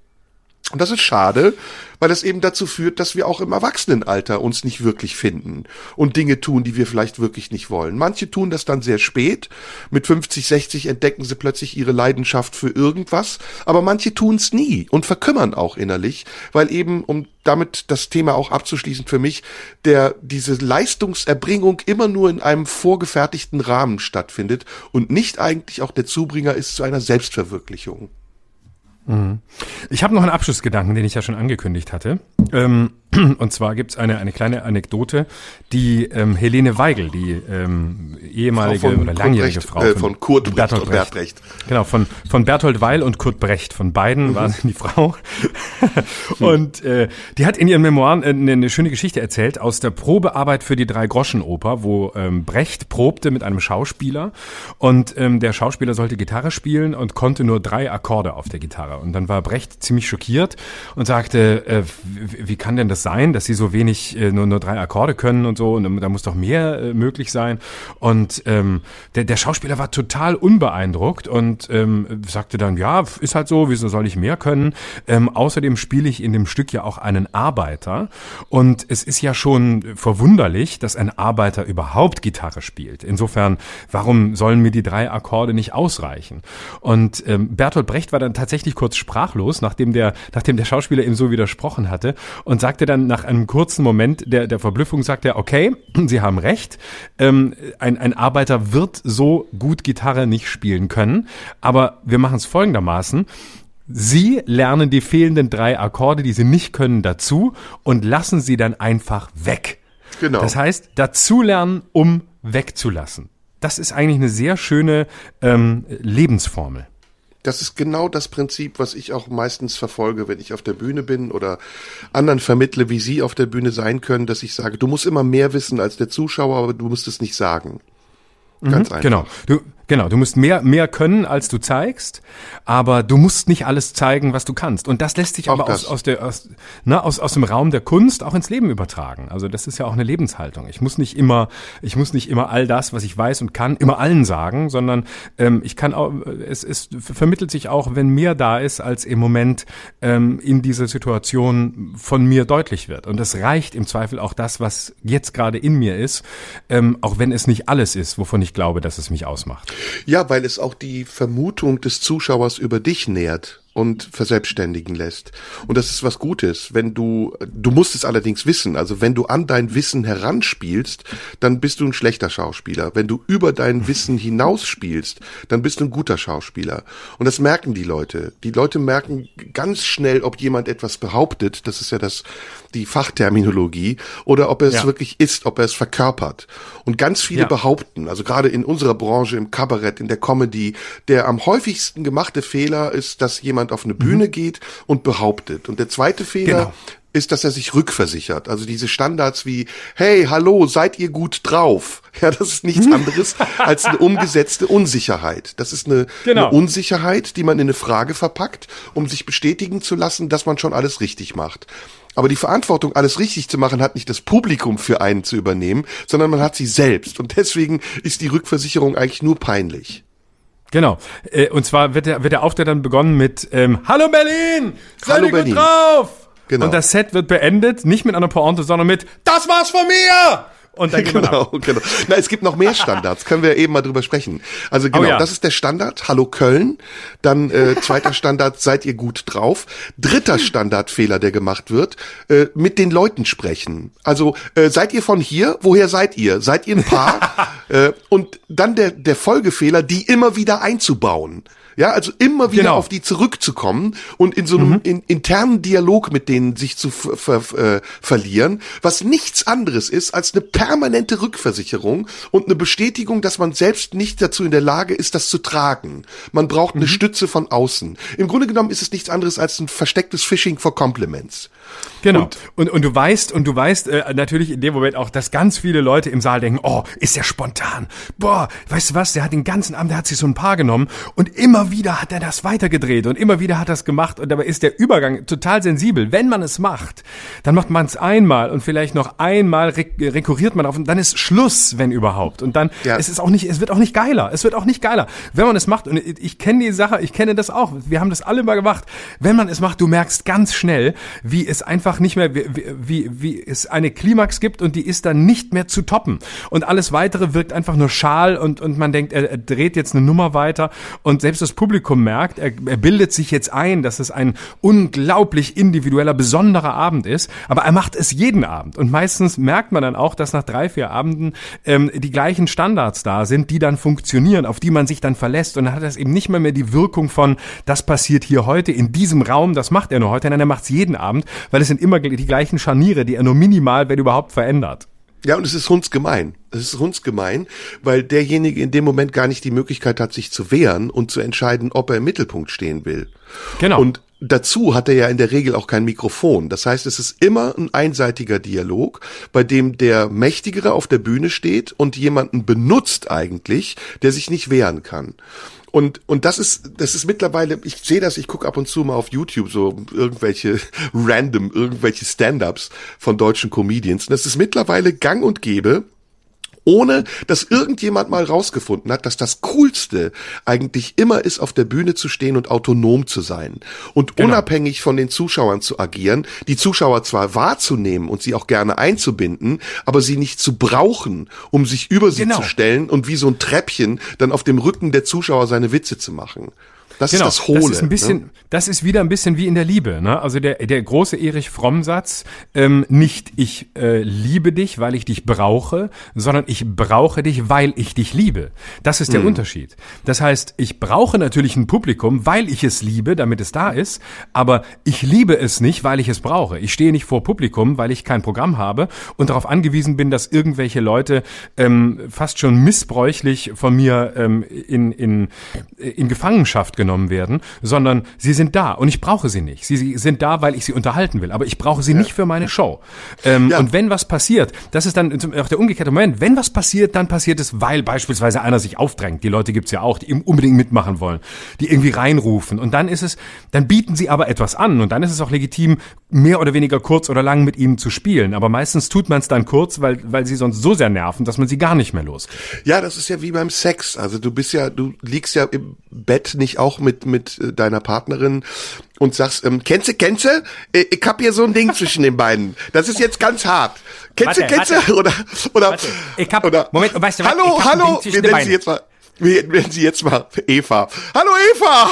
Und das ist schade, weil das eben dazu führt, dass wir auch im Erwachsenenalter uns nicht wirklich finden und Dinge tun, die wir vielleicht wirklich nicht wollen. Manche tun das dann sehr spät. Mit 50, 60 entdecken sie plötzlich ihre Leidenschaft für irgendwas, aber manche tun es nie und verkümmern auch innerlich, weil eben, um damit das Thema auch abzuschließen für mich, der, diese Leistungserbringung immer nur in einem vorgefertigten Rahmen stattfindet und nicht eigentlich auch der Zubringer ist zu einer Selbstverwirklichung. Mhm. Ich habe noch einen Abschlussgedanken, den ich ja schon angekündigt hatte. Ähm, und zwar gibt's eine, eine kleine Anekdote, die ähm, Helene Weigel, die ähm, ehemalige Frau oder langjährige Brecht, Frau äh, von, von Kurt Brecht Bertolt und Brecht. Bert Brecht. Genau, von, von Berthold Weil und Kurt Brecht. Von beiden war sie die Frau. und äh, die hat in ihren Memoiren äh, eine, eine schöne Geschichte erzählt aus der Probearbeit für die Drei-Groschen-Oper, wo ähm, Brecht probte mit einem Schauspieler und ähm, der Schauspieler sollte Gitarre spielen und konnte nur drei Akkorde auf der Gitarre. Und dann war Brecht ziemlich schockiert und sagte, äh, wie, wie kann denn das sein, dass sie so wenig, äh, nur, nur drei Akkorde können und so, und da muss doch mehr äh, möglich sein. Und ähm, der, der Schauspieler war total unbeeindruckt und ähm, sagte dann, ja, ist halt so, wieso soll ich mehr können? Ähm, außerdem spiele ich in dem Stück ja auch einen Arbeiter und es ist ja schon verwunderlich, dass ein Arbeiter überhaupt Gitarre spielt. Insofern, warum sollen mir die drei Akkorde nicht ausreichen? Und ähm, Bertolt Brecht war dann tatsächlich kurz sprachlos, nachdem der, nachdem der Schauspieler ihm so widersprochen hatte und sagte dann nach einem kurzen Moment der, der Verblüffung, sagte er, okay, Sie haben recht, ähm, ein, ein Arbeiter wird so gut Gitarre nicht spielen können, aber wir machen es folgendermaßen. Sie lernen die fehlenden drei Akkorde, die Sie nicht können, dazu und lassen sie dann einfach weg. Genau. Das heißt, dazulernen, um wegzulassen. Das ist eigentlich eine sehr schöne ähm, Lebensformel. Das ist genau das Prinzip, was ich auch meistens verfolge, wenn ich auf der Bühne bin oder anderen vermittle, wie sie auf der Bühne sein können, dass ich sage, du musst immer mehr wissen als der Zuschauer, aber du musst es nicht sagen. Ganz einfach. Genau. Du, genau. Du musst mehr, mehr können, als du zeigst, aber du musst nicht alles zeigen, was du kannst. Und das lässt sich Auch aber aus, das. aus, der, aus, na, aus, aus dem Raum der Kunst auch ins Leben übertragen. Also das ist ja auch eine Lebenshaltung. Ich muss nicht immer, ich muss nicht immer all das, was ich weiß und kann, immer allen sagen, sondern ähm, ich kann auch, es, es vermittelt sich auch, wenn mehr da ist, als im Moment ähm, in dieser Situation von mir deutlich wird. Und es reicht im Zweifel auch das, was jetzt gerade in mir ist, ähm, auch wenn es nicht alles ist, wovon ich glaube, dass es mich ausmacht. Ja, weil es auch die Vermutung des Zuschauers über dich nährt und verselbstständigen lässt. Und das ist was Gutes. Wenn du, du musst es allerdings wissen. Also wenn du an dein Wissen heranspielst, dann bist du ein schlechter Schauspieler. Wenn du über dein Wissen hinausspielst, dann bist du ein guter Schauspieler. Und das merken die Leute. Die Leute merken ganz schnell, ob jemand etwas behauptet. Das ist ja das, die Fachterminologie. Oder ob er es Ja. wirklich ist, ob er es verkörpert. Und ganz viele Ja. behaupten, also gerade in unserer Branche, im Kabarett, in der Comedy, der am häufigsten gemachte Fehler ist, dass jemand auf eine Bühne geht und behauptet. Und der zweite Fehler Genau. ist, dass er sich rückversichert. Also diese Standards wie, hey, hallo, seid ihr gut drauf? Ja, das ist nichts anderes als eine umgesetzte Unsicherheit. Das ist eine, Genau. eine Unsicherheit, die man in eine Frage verpackt, um sich bestätigen zu lassen, dass man schon alles richtig macht. Aber die Verantwortung, alles richtig zu machen, hat nicht das Publikum für einen zu übernehmen, sondern man hat sie selbst. Und deswegen ist die Rückversicherung eigentlich nur peinlich. Genau. Äh, Und zwar wird der, wird der Auftritt dann begonnen mit ähm, Hallo Berlin! Seid Hallo ihr gut Berlin. drauf? Genau. Und das Set wird beendet, nicht mit einer Pointe, sondern mit Das war's von mir! Und dann genau, genau. Na, es gibt noch mehr Standards, können wir eben mal drüber sprechen. Also genau, oh ja. das ist der Standard, Hallo Köln. Dann äh, zweiter Standard, seid ihr gut drauf. Dritter Standardfehler, der gemacht wird, äh, mit den Leuten sprechen. Also äh, seid ihr von hier? Woher seid ihr? Seid ihr ein Paar? äh, und dann der, der Folgefehler, die immer wieder einzubauen. Ja, also immer wieder genau. auf die zurückzukommen und in so einem mhm. in, internen Dialog mit denen sich zu ver, äh, verlieren, was nichts anderes ist als eine permanente Rückversicherung und eine Bestätigung, dass man selbst nicht dazu in der Lage ist, das zu tragen. Man braucht eine mhm. Stütze von außen. Im Grunde genommen ist es nichts anderes als ein verstecktes Phishing for Compliments. Genau. Und, und, und du weißt, und du weißt äh, natürlich in dem Moment auch, dass ganz viele Leute im Saal denken, oh, ist der spontan. Boah, weißt du was, der hat den ganzen Abend, der hat sich so ein Paar genommen und immer wieder hat er das weitergedreht und immer wieder hat er es gemacht und dabei ist der Übergang total sensibel. Wenn man es macht, dann macht man es einmal und vielleicht noch einmal rek rekurriert man auf und dann ist Schluss, wenn überhaupt. Und dann ja. es ist auch nicht, es wird auch nicht geiler. Es wird auch nicht geiler. Wenn man es macht, und ich kenne die Sache, ich kenne das auch, wir haben das alle mal gemacht, wenn man es macht, du merkst ganz schnell, wie es einfach nicht mehr, wie, wie, wie es eine Klimax gibt und die ist dann nicht mehr zu toppen. Und alles weitere wirkt einfach nur schal und, und man denkt, er, er dreht jetzt eine Nummer weiter und selbst das Publikum merkt, er, er bildet sich jetzt ein, dass es ein unglaublich individueller, besonderer Abend ist, aber er macht es jeden Abend. Und meistens merkt man dann auch, dass nach drei, vier Abenden ähm, die gleichen Standards da sind, die dann funktionieren, auf die man sich dann verlässt. Und dann hat das eben nicht mehr mehr die Wirkung von, das passiert hier heute in diesem Raum, das macht er nur heute, nein, er macht es jeden Abend, weil es sind immer die gleichen Scharniere, die er nur minimal, wenn überhaupt, verändert. Ja, und es ist hundsgemein. Es ist hundsgemein, weil derjenige in dem Moment gar nicht die Möglichkeit hat, sich zu wehren und zu entscheiden, ob er im Mittelpunkt stehen will. Genau. Und dazu hat er ja in der Regel auch kein Mikrofon. Das heißt, es ist immer ein einseitiger Dialog, bei dem der Mächtigere auf der Bühne steht und jemanden benutzt eigentlich, der sich nicht wehren kann. Und, und das ist, das ist mittlerweile, ich sehe das, ich gucke ab und zu mal auf YouTube so irgendwelche random, irgendwelche Stand-ups von deutschen Comedians. Und das ist mittlerweile gang und gäbe, ohne dass irgendjemand mal rausgefunden hat, dass das Coolste eigentlich immer ist, auf der Bühne zu stehen und autonom zu sein und genau. unabhängig von den Zuschauern zu agieren, die Zuschauer zwar wahrzunehmen und sie auch gerne einzubinden, aber sie nicht zu brauchen, um sich über sie genau. zu stellen und wie so ein Treppchen dann auf dem Rücken der Zuschauer seine Witze zu machen. Das genau, ist das Hohle. Das ist ein bisschen, ne? das ist wieder ein bisschen wie in der Liebe. Ne? Also der, der große Erich Fromm-Satz, ähm, nicht ich äh, liebe dich, weil ich dich brauche, sondern ich brauche dich, weil ich dich liebe. Das ist der mhm. Unterschied. Das heißt, ich brauche natürlich ein Publikum, weil ich es liebe, damit es da ist, aber ich liebe es nicht, weil ich es brauche. Ich stehe nicht vor Publikum, weil ich kein Programm habe und darauf angewiesen bin, dass irgendwelche Leute ähm, fast schon missbräuchlich von mir ähm, in, in, in Gefangenschaft genommen genommen werden, sondern sie sind da und ich brauche sie nicht. Sie, sind da, weil ich sie unterhalten will, aber ich brauche sie ja. nicht für meine Show. Ähm, ja. Und wenn was passiert, das ist dann auch der umgekehrte Moment, wenn was passiert, dann passiert es, weil beispielsweise einer sich aufdrängt. Die Leute gibt's ja auch, die unbedingt mitmachen wollen, die irgendwie reinrufen. Und dann ist es, dann bieten sie aber etwas an und dann ist es auch legitim, mehr oder weniger kurz oder lang mit ihnen zu spielen. Aber meistens tut man es dann kurz, weil, weil sie sonst so sehr nerven, dass man sie gar nicht mehr los. Ja, das ist ja wie beim Sex. Also du bist ja, du liegst ja im Bett nicht auch mit, mit äh, deiner Partnerin und sagst, ähm, kennst du, kennst du? Äh, ich hab hier so ein Ding zwischen den beiden. Das ist jetzt ganz hart. Kennst du, kennst du? Oder, oder, warte. ich hab, oder, Moment, weißt du was? Hallo, hallo, wir nennen sie jetzt mal, wir nennen sie jetzt mal Eva. Hallo Eva,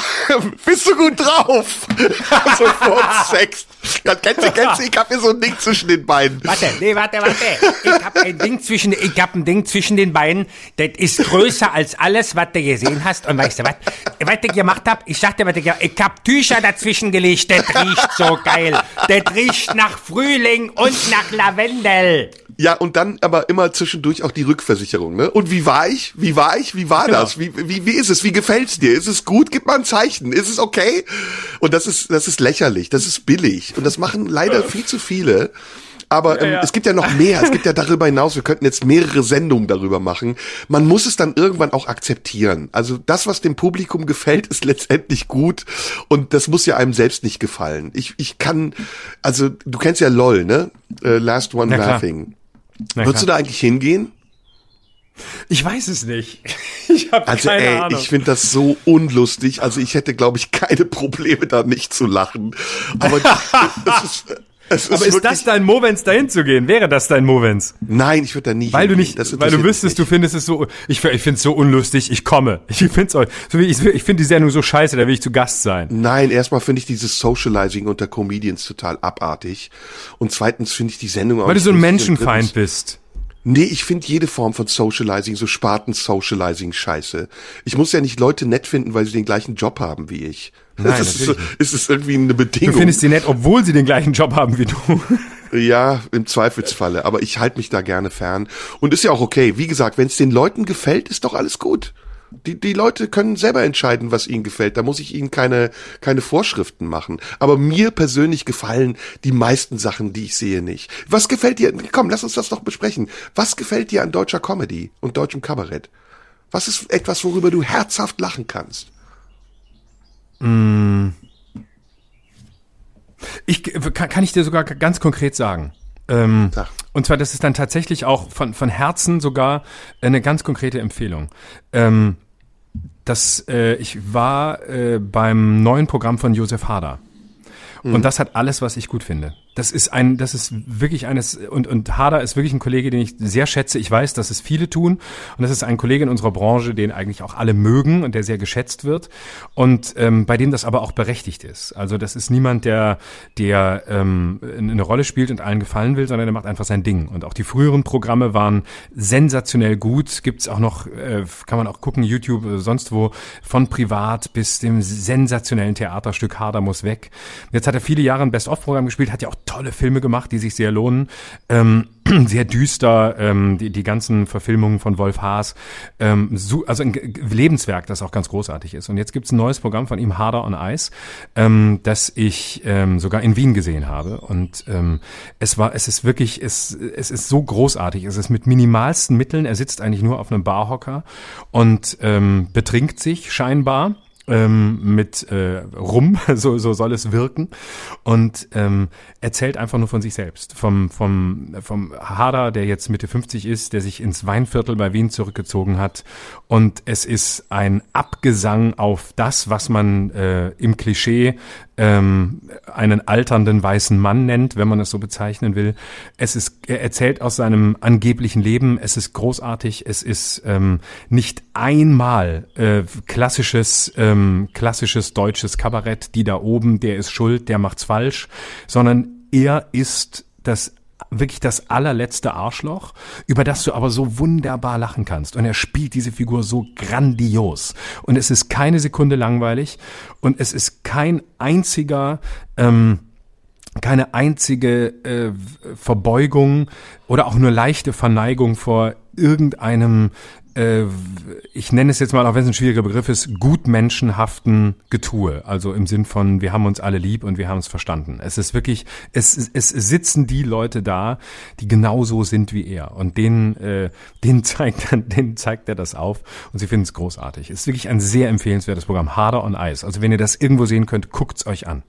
bist du gut drauf? Sofort Sex. Das kennst du, kennst du, ich hab hier so ein Ding zwischen den Beinen. Warte, nee, warte, warte. Ich hab ein Ding zwischen, ich hab ein Ding zwischen den Beinen, das ist größer als alles, was du gesehen hast. Und weißt du was? Was ich gemacht hab? Ich sagte, was ich, ich hab Tücher dazwischen gelegt, das riecht so geil. Das riecht nach Frühling und nach Lavendel. Ja, und dann aber immer zwischendurch auch die Rückversicherung, ne? Und wie war ich? Wie war ich? Wie war genau. das? Wie, wie, wie ist es? Wie gefällt's dir? Ist es gut? Gib mal ein Zeichen. Ist es okay? Und das ist, das ist lächerlich. Das ist billig. Und das machen leider viel zu viele. Aber ähm, ja, ja. es gibt ja noch mehr. Es gibt ja darüber hinaus, wir könnten jetzt mehrere Sendungen darüber machen. Man muss es dann irgendwann auch akzeptieren. Also das, was dem Publikum gefällt, ist letztendlich gut. Und das muss ja einem selbst nicht gefallen. Ich, ich kann, also du kennst ja LOL, ne? Uh, Last One Laughing. Na, Würdest du da eigentlich hingehen? Ich weiß es nicht. Ich habe also, keine ey, Ahnung. Ich finde das so unlustig. Also ich hätte, glaube ich, keine Probleme, da nicht zu lachen. Aber das ist, Es Aber ist das dein Movens, dahin zu gehen? Wäre das dein Movens? Nein, ich würde da nie Weil du nicht, weil du wüsstest, du findest es so, ich, ich finde es so unlustig, ich komme. Ich auch, so ich, ich finde die Sendung so scheiße, da will ich zu Gast sein. Nein, erstmal finde ich dieses Socializing unter Comedians total abartig. Und zweitens finde ich die Sendung auch Weil du so ein Menschenfeind bist. Nee, ich finde jede Form von Socializing, so Sparten-Socializing scheiße. Ich muss ja nicht Leute nett finden, weil sie den gleichen Job haben wie ich. Nein, das ist, so, ist es irgendwie eine Du Bedingung. findest sie nett, obwohl sie den gleichen Job haben wie du. Ja, im Zweifelsfalle. Aber ich halte mich da gerne fern. Und ist ja auch okay. Wie gesagt, wenn es den Leuten gefällt, ist doch alles gut. Die, die Leute können selber entscheiden, was ihnen gefällt. Da muss ich ihnen keine, keine Vorschriften machen. Aber mir persönlich gefallen die meisten Sachen, die ich sehe, nicht. Was gefällt dir? Komm, lass uns das doch besprechen. Was gefällt dir an deutscher Comedy und deutschem Kabarett? Was ist etwas, worüber du herzhaft lachen kannst? Ich kann, kann ich dir sogar ganz konkret sagen. Ähm, und zwar, das ist dann tatsächlich auch von, von Herzen sogar eine ganz konkrete Empfehlung. Ähm, das, äh, ich war äh, beim neuen Programm von Josef Hader. Und das hat alles, was ich gut finde. Das ist ein, das ist wirklich eines, und, und Hader ist wirklich ein Kollege, den ich sehr schätze. Ich weiß, dass es viele tun. Und das ist ein Kollege in unserer Branche, den eigentlich auch alle mögen und der sehr geschätzt wird. Und ähm, bei dem das aber auch berechtigt ist. Also das ist niemand, der, der ähm, eine Rolle spielt und allen gefallen will, sondern der macht einfach sein Ding. Und auch die früheren Programme waren sensationell gut. Gibt's auch noch, äh, kann man auch gucken, YouTube, äh, sonst wo, von privat bis dem sensationellen Theaterstück Hader muss weg. Jetzt hat er viele Jahre ein Best-of-Programm gespielt, hat ja auch tolle Filme gemacht, die sich sehr lohnen. Ähm, sehr düster, ähm, die, die ganzen Verfilmungen von Wolf Haas. Ähm, so, also ein Lebenswerk, das auch ganz großartig ist. Und jetzt gibt's ein neues Programm von ihm, Harder on Ice, ähm, das ich ähm, sogar in Wien gesehen habe. Und ähm, es war, es ist wirklich, es, es ist so großartig. Es ist mit minimalsten Mitteln. Er sitzt eigentlich nur auf einem Barhocker und ähm, betrinkt sich scheinbar ähm, mit äh, Rum, so, so soll es wirken, und ähm, erzählt einfach nur von sich selbst. Vom, vom, vom Hader, der jetzt Mitte 50 ist, der sich ins Weinviertel bei Wien zurückgezogen hat. Und es ist ein Abgesang auf das, was man äh, im Klischee ähm, einen alternden weißen Mann nennt, wenn man es so bezeichnen will. Es ist, er erzählt aus seinem angeblichen Leben. Es ist großartig. Es ist ähm, nicht einmal äh, klassisches, ähm, klassisches deutsches Kabarett. Die da oben, der ist schuld, der macht's falsch, sondern er ist das wirklich das allerletzte Arschloch, über das du aber so wunderbar lachen kannst. Und er spielt diese Figur so grandios. Und es ist keine Sekunde langweilig und es ist kein einziger, ähm, keine einzige äh, Verbeugung oder auch nur leichte Verneigung vor irgendeinem, ich nenne es jetzt mal, auch wenn es ein schwieriger Begriff ist, gutmenschenhaften Getue. Also im Sinn von, wir haben uns alle lieb und wir haben es verstanden. Es ist wirklich, es, es sitzen die Leute da, die genauso sind wie er. Und denen, äh, denen, zeigt, denen zeigt er das auf und sie finden es großartig. Es ist wirklich ein sehr empfehlenswertes Programm. Harder on Ice. Also wenn ihr das irgendwo sehen könnt, guckt's euch an.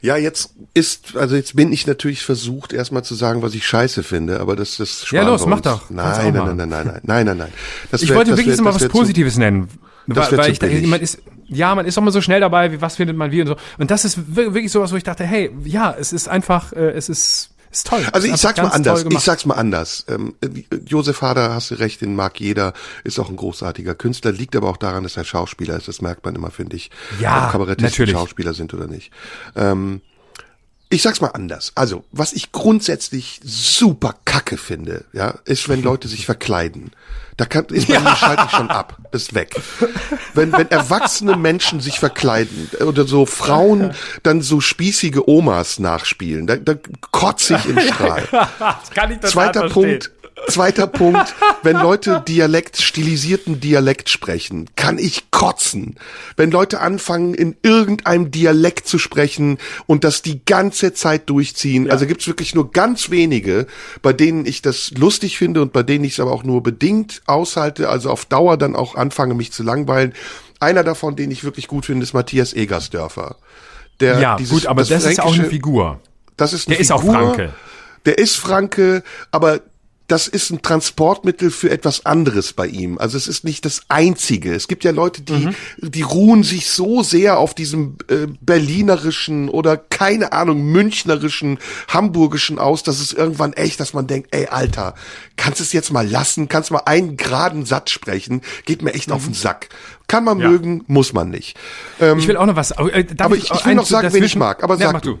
Ja, jetzt ist, also jetzt bin ich natürlich versucht, erstmal zu sagen, was ich scheiße finde, aber das, das Ja, los, mach doch. Nein, nein, nein, nein, nein, nein, nein, nein. Das Ich wär- wollte wirklich mal was wär zu- Positives nennen. das Weil, weil ich dachte, man ist, ja, man ist auch mal so schnell dabei, wie was findet man wie und so. Und das ist wir- wirklich sowas, wo ich dachte, hey, ja, es ist einfach, äh, es ist, ist toll. Also ich Einfach sag's mal anders. Ich sag's mal anders. Josef Hader, hast du recht, den mag jeder, ist auch ein großartiger Künstler, liegt aber auch daran, dass er Schauspieler ist. Das merkt man immer, finde ich. Ja, ob Kabarettisten natürlich. Schauspieler sind oder nicht. Ähm, ich sag's mal anders. Also, was ich grundsätzlich super kacke finde, ja, ist, wenn Leute sich verkleiden. Da kann, ist bei mir schalte ich schon ab. Ist weg. Wenn, wenn erwachsene Menschen sich verkleiden oder so Frauen dann so spießige Omas nachspielen, da, da kotze ich im Strahl. Zweiter. Punkt. Zweiter Punkt, wenn Leute Dialekt, stilisierten Dialekt sprechen, kann ich kotzen. Wenn Leute anfangen, in irgendeinem Dialekt zu sprechen und das die ganze Zeit durchziehen. Also gibt's wirklich nur ganz wenige, bei denen ich das lustig finde und bei denen ich es aber auch nur bedingt aushalte, also auf Dauer dann auch anfange, mich zu langweilen. Einer davon, den ich wirklich gut finde, ist Matthias Egersdörfer. Der Ja, dieses- gut, aber das, ist auch eine Figur. das ist eine Der ist auch Figur. Franke. Der ist Franke, aber das ist ein Transportmittel für etwas anderes bei ihm. Also es ist nicht das einzige. Es gibt ja Leute, die, mhm. die ruhen sich so sehr auf diesem äh, berlinerischen oder keine Ahnung, münchnerischen, hamburgischen aus, dass es irgendwann echt, dass man denkt, ey, Alter, kannst es jetzt mal lassen, kannst mal einen geraden Satz sprechen, geht mir echt mhm. auf den Sack. Kann man ja. mögen, muss man nicht. Ähm, ich will auch noch was. Äh, aber ich, ich will noch sagen, wen ich mag. Aber ja, sag du.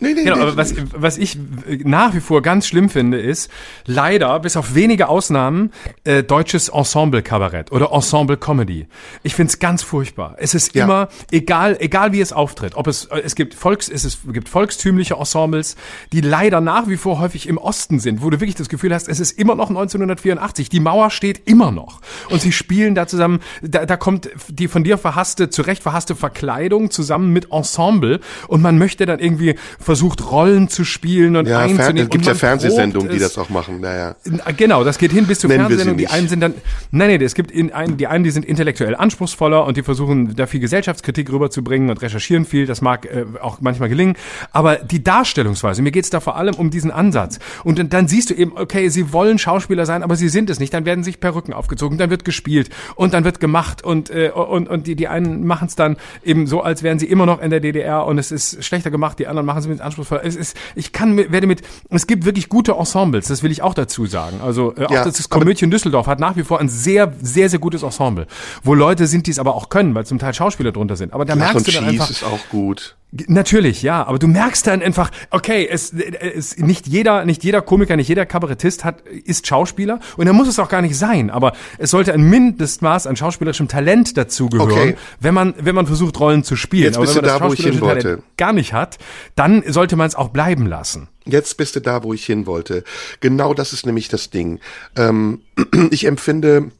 Nee, nee, genau, nee, aber was, was ich nach wie vor ganz schlimm finde, ist leider, bis auf wenige Ausnahmen, äh, deutsches Ensemble-Kabarett oder Ensemble-Comedy. Ich find's ganz furchtbar. Es ist ja. immer, egal, egal wie es auftritt, ob es, es gibt Volks, es ist, gibt volkstümliche Ensembles, die leider nach wie vor häufig im Osten sind, wo du wirklich das Gefühl hast, es ist immer noch 1984. Die Mauer steht immer noch. Und sie spielen da zusammen, da, da kommt die von dir verhasste, zu Recht verhasste Verkleidung zusammen mit Ensemble und man möchte dann irgendwie versucht, Rollen zu spielen und ja, einzunehmen. Es gibt ja Fernsehsendungen, die das auch machen. Naja. Genau, das geht hin bis zu Nennen Fernsehsendungen. Die einen sind dann, nein, nein, es gibt in einen, die einen, die sind intellektuell anspruchsvoller und die versuchen, da viel Gesellschaftskritik rüberzubringen und recherchieren viel. Das mag äh, auch manchmal gelingen. Aber die Darstellungsweise, mir geht's da vor allem um diesen Ansatz. Und dann, dann siehst du eben, okay, sie wollen Schauspieler sein, aber sie sind es nicht. Dann werden sich Perücken aufgezogen, dann wird gespielt und dann wird gemacht und, äh, und, und die, die einen machen es dann eben so, als wären sie immer noch in der DDR und es ist schlechter gemacht, die anderen machen es mit bisschen anspruchsvoller. Es ist, ich kann, werde mit, es gibt wirklich gute Ensembles, das will ich auch dazu sagen. Also äh, auch ja, das Komödien Düsseldorf hat nach wie vor ein sehr, sehr, sehr gutes Ensemble, wo Leute sind, die es aber auch können, weil zum Teil Schauspieler drunter sind. Aber da Lach merkst du dann einfach, ist auch gut. Natürlich, ja, aber du merkst dann einfach, okay, es, es nicht jeder, nicht jeder Komiker, nicht jeder Kabarettist hat ist Schauspieler und er muss es auch gar nicht sein, aber es sollte ein Mindestmaß an schauspielerischem Talent dazugehören, okay. wenn man wenn man versucht Rollen zu spielen. Jetzt bist aber wenn man da, das schauspielerische Talent gar nicht hat, dann sollte man es auch bleiben lassen. Jetzt bist du da, wo ich hin wollte. Genau das ist nämlich das Ding. Ähm, ich empfinde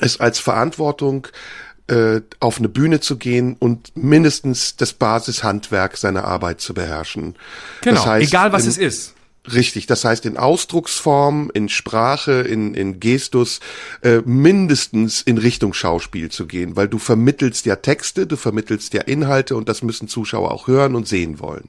es als Verantwortung äh, auf eine Bühne zu gehen und mindestens das Basishandwerk seiner Arbeit zu beherrschen. Genau, das heißt, egal was in, es ist. Richtig, das heißt in Ausdrucksform, in Sprache, in, in Gestus, äh, mindestens in Richtung Schauspiel zu gehen, weil du vermittelst ja Texte, du vermittelst ja Inhalte und das müssen Zuschauer auch hören und sehen wollen.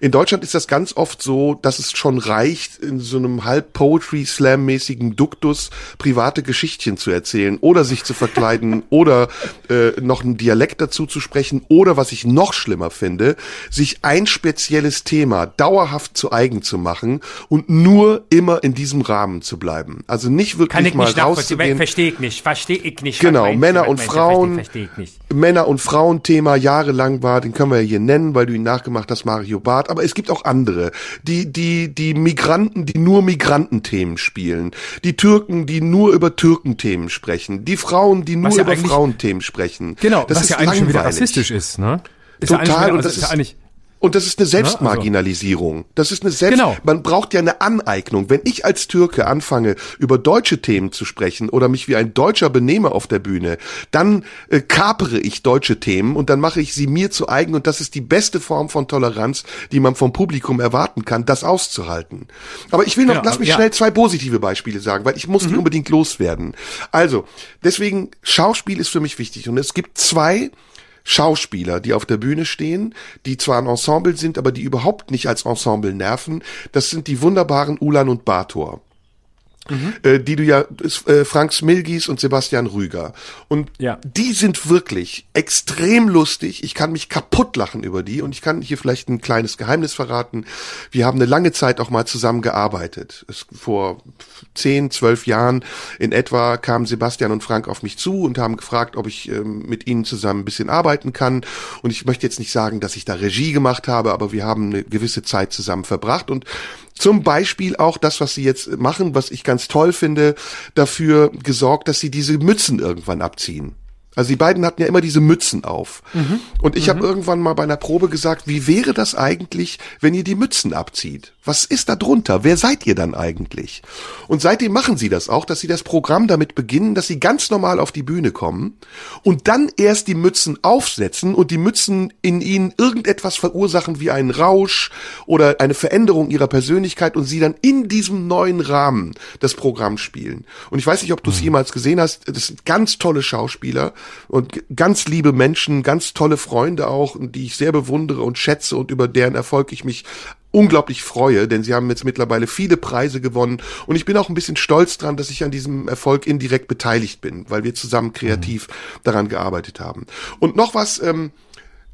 In Deutschland ist das ganz oft so, dass es schon reicht, in so einem halb Poetry Slam mäßigen Duktus private Geschichtchen zu erzählen oder sich zu verkleiden oder äh, noch einen Dialekt dazu zu sprechen oder was ich noch schlimmer finde, sich ein spezielles Thema dauerhaft zu eigen zu machen und nur immer in diesem Rahmen zu bleiben. Also nicht wirklich Kann ich mal nicht rauszugehen. Verstehe ich nicht, verstehe ich nicht. Genau, Männer und Frauen, verstehe, verstehe Männer und Frauen Thema jahrelang war, den können wir ja hier nennen, weil du ihn nachgemacht hast, Mario Barth aber es gibt auch andere. Die, die, die Migranten, die nur Migrantenthemen spielen. Die Türken, die nur über Türkenthemen sprechen. Die Frauen, die nur ja über Frauenthemen sprechen. Genau, das was ist ja eigentlich schon wieder rassistisch ist, ne? Ist Total, ja und das ist, ist ja eigentlich und das ist eine Selbstmarginalisierung. Das ist eine Selbst, genau. man braucht ja eine Aneignung. Wenn ich als Türke anfange, über deutsche Themen zu sprechen oder mich wie ein Deutscher benehme auf der Bühne, dann äh, kapere ich deutsche Themen und dann mache ich sie mir zu eigen und das ist die beste Form von Toleranz, die man vom Publikum erwarten kann, das auszuhalten. Aber ich will noch, genau, lass mich ja. schnell zwei positive Beispiele sagen, weil ich muss mhm. die unbedingt loswerden. Also, deswegen, Schauspiel ist für mich wichtig und es gibt zwei Schauspieler, die auf der Bühne stehen, die zwar ein Ensemble sind, aber die überhaupt nicht als Ensemble nerven. Das sind die wunderbaren Ulan und Bator mhm. äh, die du ja, äh, Frank Smilgis und Sebastian Rüger. Und ja. die sind wirklich extrem lustig. Ich kann mich kaputt lachen über die und ich kann hier vielleicht ein kleines Geheimnis verraten. Wir haben eine lange Zeit auch mal zusammen gearbeitet. Es, vor zehn, zwölf Jahren in etwa kamen Sebastian und Frank auf mich zu und haben gefragt, ob ich ähm, mit ihnen zusammen ein bisschen arbeiten kann. Und ich möchte jetzt nicht sagen, dass ich da Regie gemacht habe, aber wir haben eine gewisse Zeit zusammen verbracht und zum Beispiel auch das, was sie jetzt machen, was ich ganz toll finde, dafür gesorgt, dass sie diese Mützen irgendwann abziehen. Also die beiden hatten ja immer diese Mützen auf. Mhm. Und ich mhm. habe irgendwann mal bei einer Probe gesagt, wie wäre das eigentlich, wenn ihr die Mützen abzieht? Was ist da drunter? Wer seid ihr dann eigentlich? Und seitdem machen sie das auch, dass sie das Programm damit beginnen, dass sie ganz normal auf die Bühne kommen und dann erst die Mützen aufsetzen und die Mützen in ihnen irgendetwas verursachen wie einen Rausch oder eine Veränderung ihrer Persönlichkeit und sie dann in diesem neuen Rahmen das Programm spielen. Und ich weiß nicht, ob du es mhm. jemals gesehen hast. Das sind ganz tolle Schauspieler und ganz liebe Menschen, ganz tolle Freunde auch, die ich sehr bewundere und schätze und über deren Erfolg ich mich unglaublich freue, denn sie haben jetzt mittlerweile viele Preise gewonnen und ich bin auch ein bisschen stolz dran, dass ich an diesem Erfolg indirekt beteiligt bin, weil wir zusammen kreativ mhm. daran gearbeitet haben. Und noch was, ähm,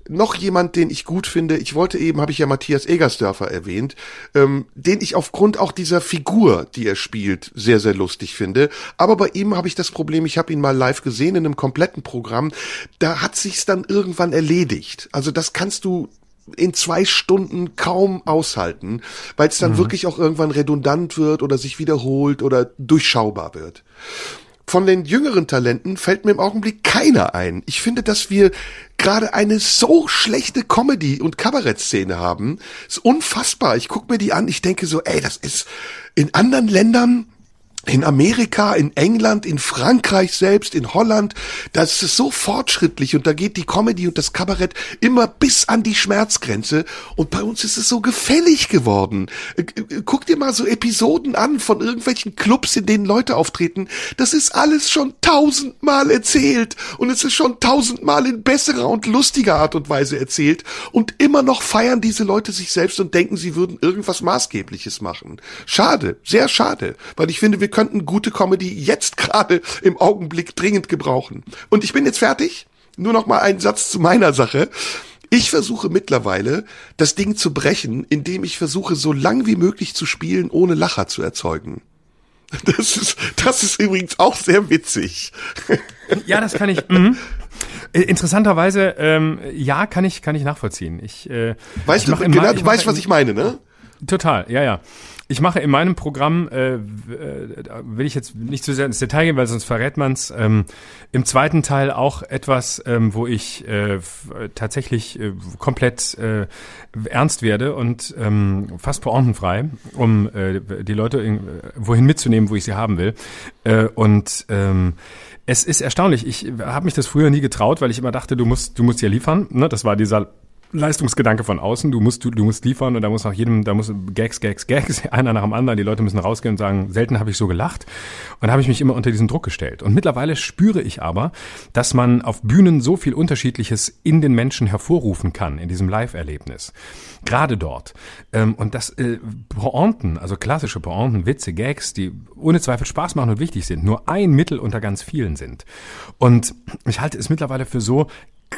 noch jemand, den ich gut finde, ich wollte eben, habe ich ja Matthias Egersdörfer erwähnt, ähm, den ich aufgrund auch dieser Figur, die er spielt, sehr, sehr lustig finde. Aber bei ihm habe ich das Problem, ich habe ihn mal live gesehen in einem kompletten Programm, da hat sich's dann irgendwann erledigt. Also das kannst du in zwei Stunden kaum aushalten, weil es dann mhm. wirklich auch irgendwann redundant wird oder sich wiederholt oder durchschaubar wird. Von den jüngeren Talenten fällt mir im Augenblick keiner ein. Ich finde, dass wir gerade eine so schlechte Comedy- und Kabarettszene haben. ist unfassbar. Ich gucke mir die an, ich denke so, ey, das ist in anderen Ländern in Amerika, in England, in Frankreich selbst, in Holland, das ist so fortschrittlich und da geht die Comedy und das Kabarett immer bis an die Schmerzgrenze und bei uns ist es so gefällig geworden. Äh, äh, guck dir mal so Episoden an von irgendwelchen Clubs, in denen Leute auftreten. Das ist alles schon tausendmal erzählt und es ist schon tausendmal in besserer und lustiger Art und Weise erzählt und immer noch feiern diese Leute sich selbst und denken, sie würden irgendwas Maßgebliches machen. Schade, sehr schade, weil ich finde, wir könnten gute Comedy jetzt gerade im Augenblick dringend gebrauchen. Und ich bin jetzt fertig. Nur noch mal einen Satz zu meiner Sache. Ich versuche mittlerweile, das Ding zu brechen, indem ich versuche, so lang wie möglich zu spielen, ohne Lacher zu erzeugen. Das ist, das ist übrigens auch sehr witzig. Ja, das kann ich. Mhm. Interessanterweise, ähm, ja, kann ich, kann ich nachvollziehen. Ich, äh, weißt ich du, genau, du weißt, was ich meine, ne? Total, ja, ja. Ich mache in meinem Programm, äh, äh, will ich jetzt nicht zu sehr ins Detail gehen, weil sonst verrät man's. Ähm, Im zweiten Teil auch etwas, ähm, wo ich äh, tatsächlich äh, komplett äh, ernst werde und ähm, fast pointenfrei, um äh, die Leute in, wohin mitzunehmen, wo ich sie haben will. Äh, und ähm, es ist erstaunlich. Ich habe mich das früher nie getraut, weil ich immer dachte, du musst, du musst ja liefern. Ne? Das war dieser Leistungsgedanke von außen. Du musst, du, du musst liefern und da muss nach jedem, da muss Gags, Gags, Gags, einer nach dem anderen. Die Leute müssen rausgehen und sagen, selten habe ich so gelacht. Und habe ich mich immer unter diesen Druck gestellt. Und mittlerweile spüre ich aber, dass man auf Bühnen so viel Unterschiedliches in den Menschen hervorrufen kann, in diesem Live-Erlebnis. Gerade dort. Ähm, und das äh, Pointen, also klassische Pointen, Witze, Gags, die ohne Zweifel Spaß machen und wichtig sind, nur ein Mittel unter ganz vielen sind. Und ich halte es mittlerweile für so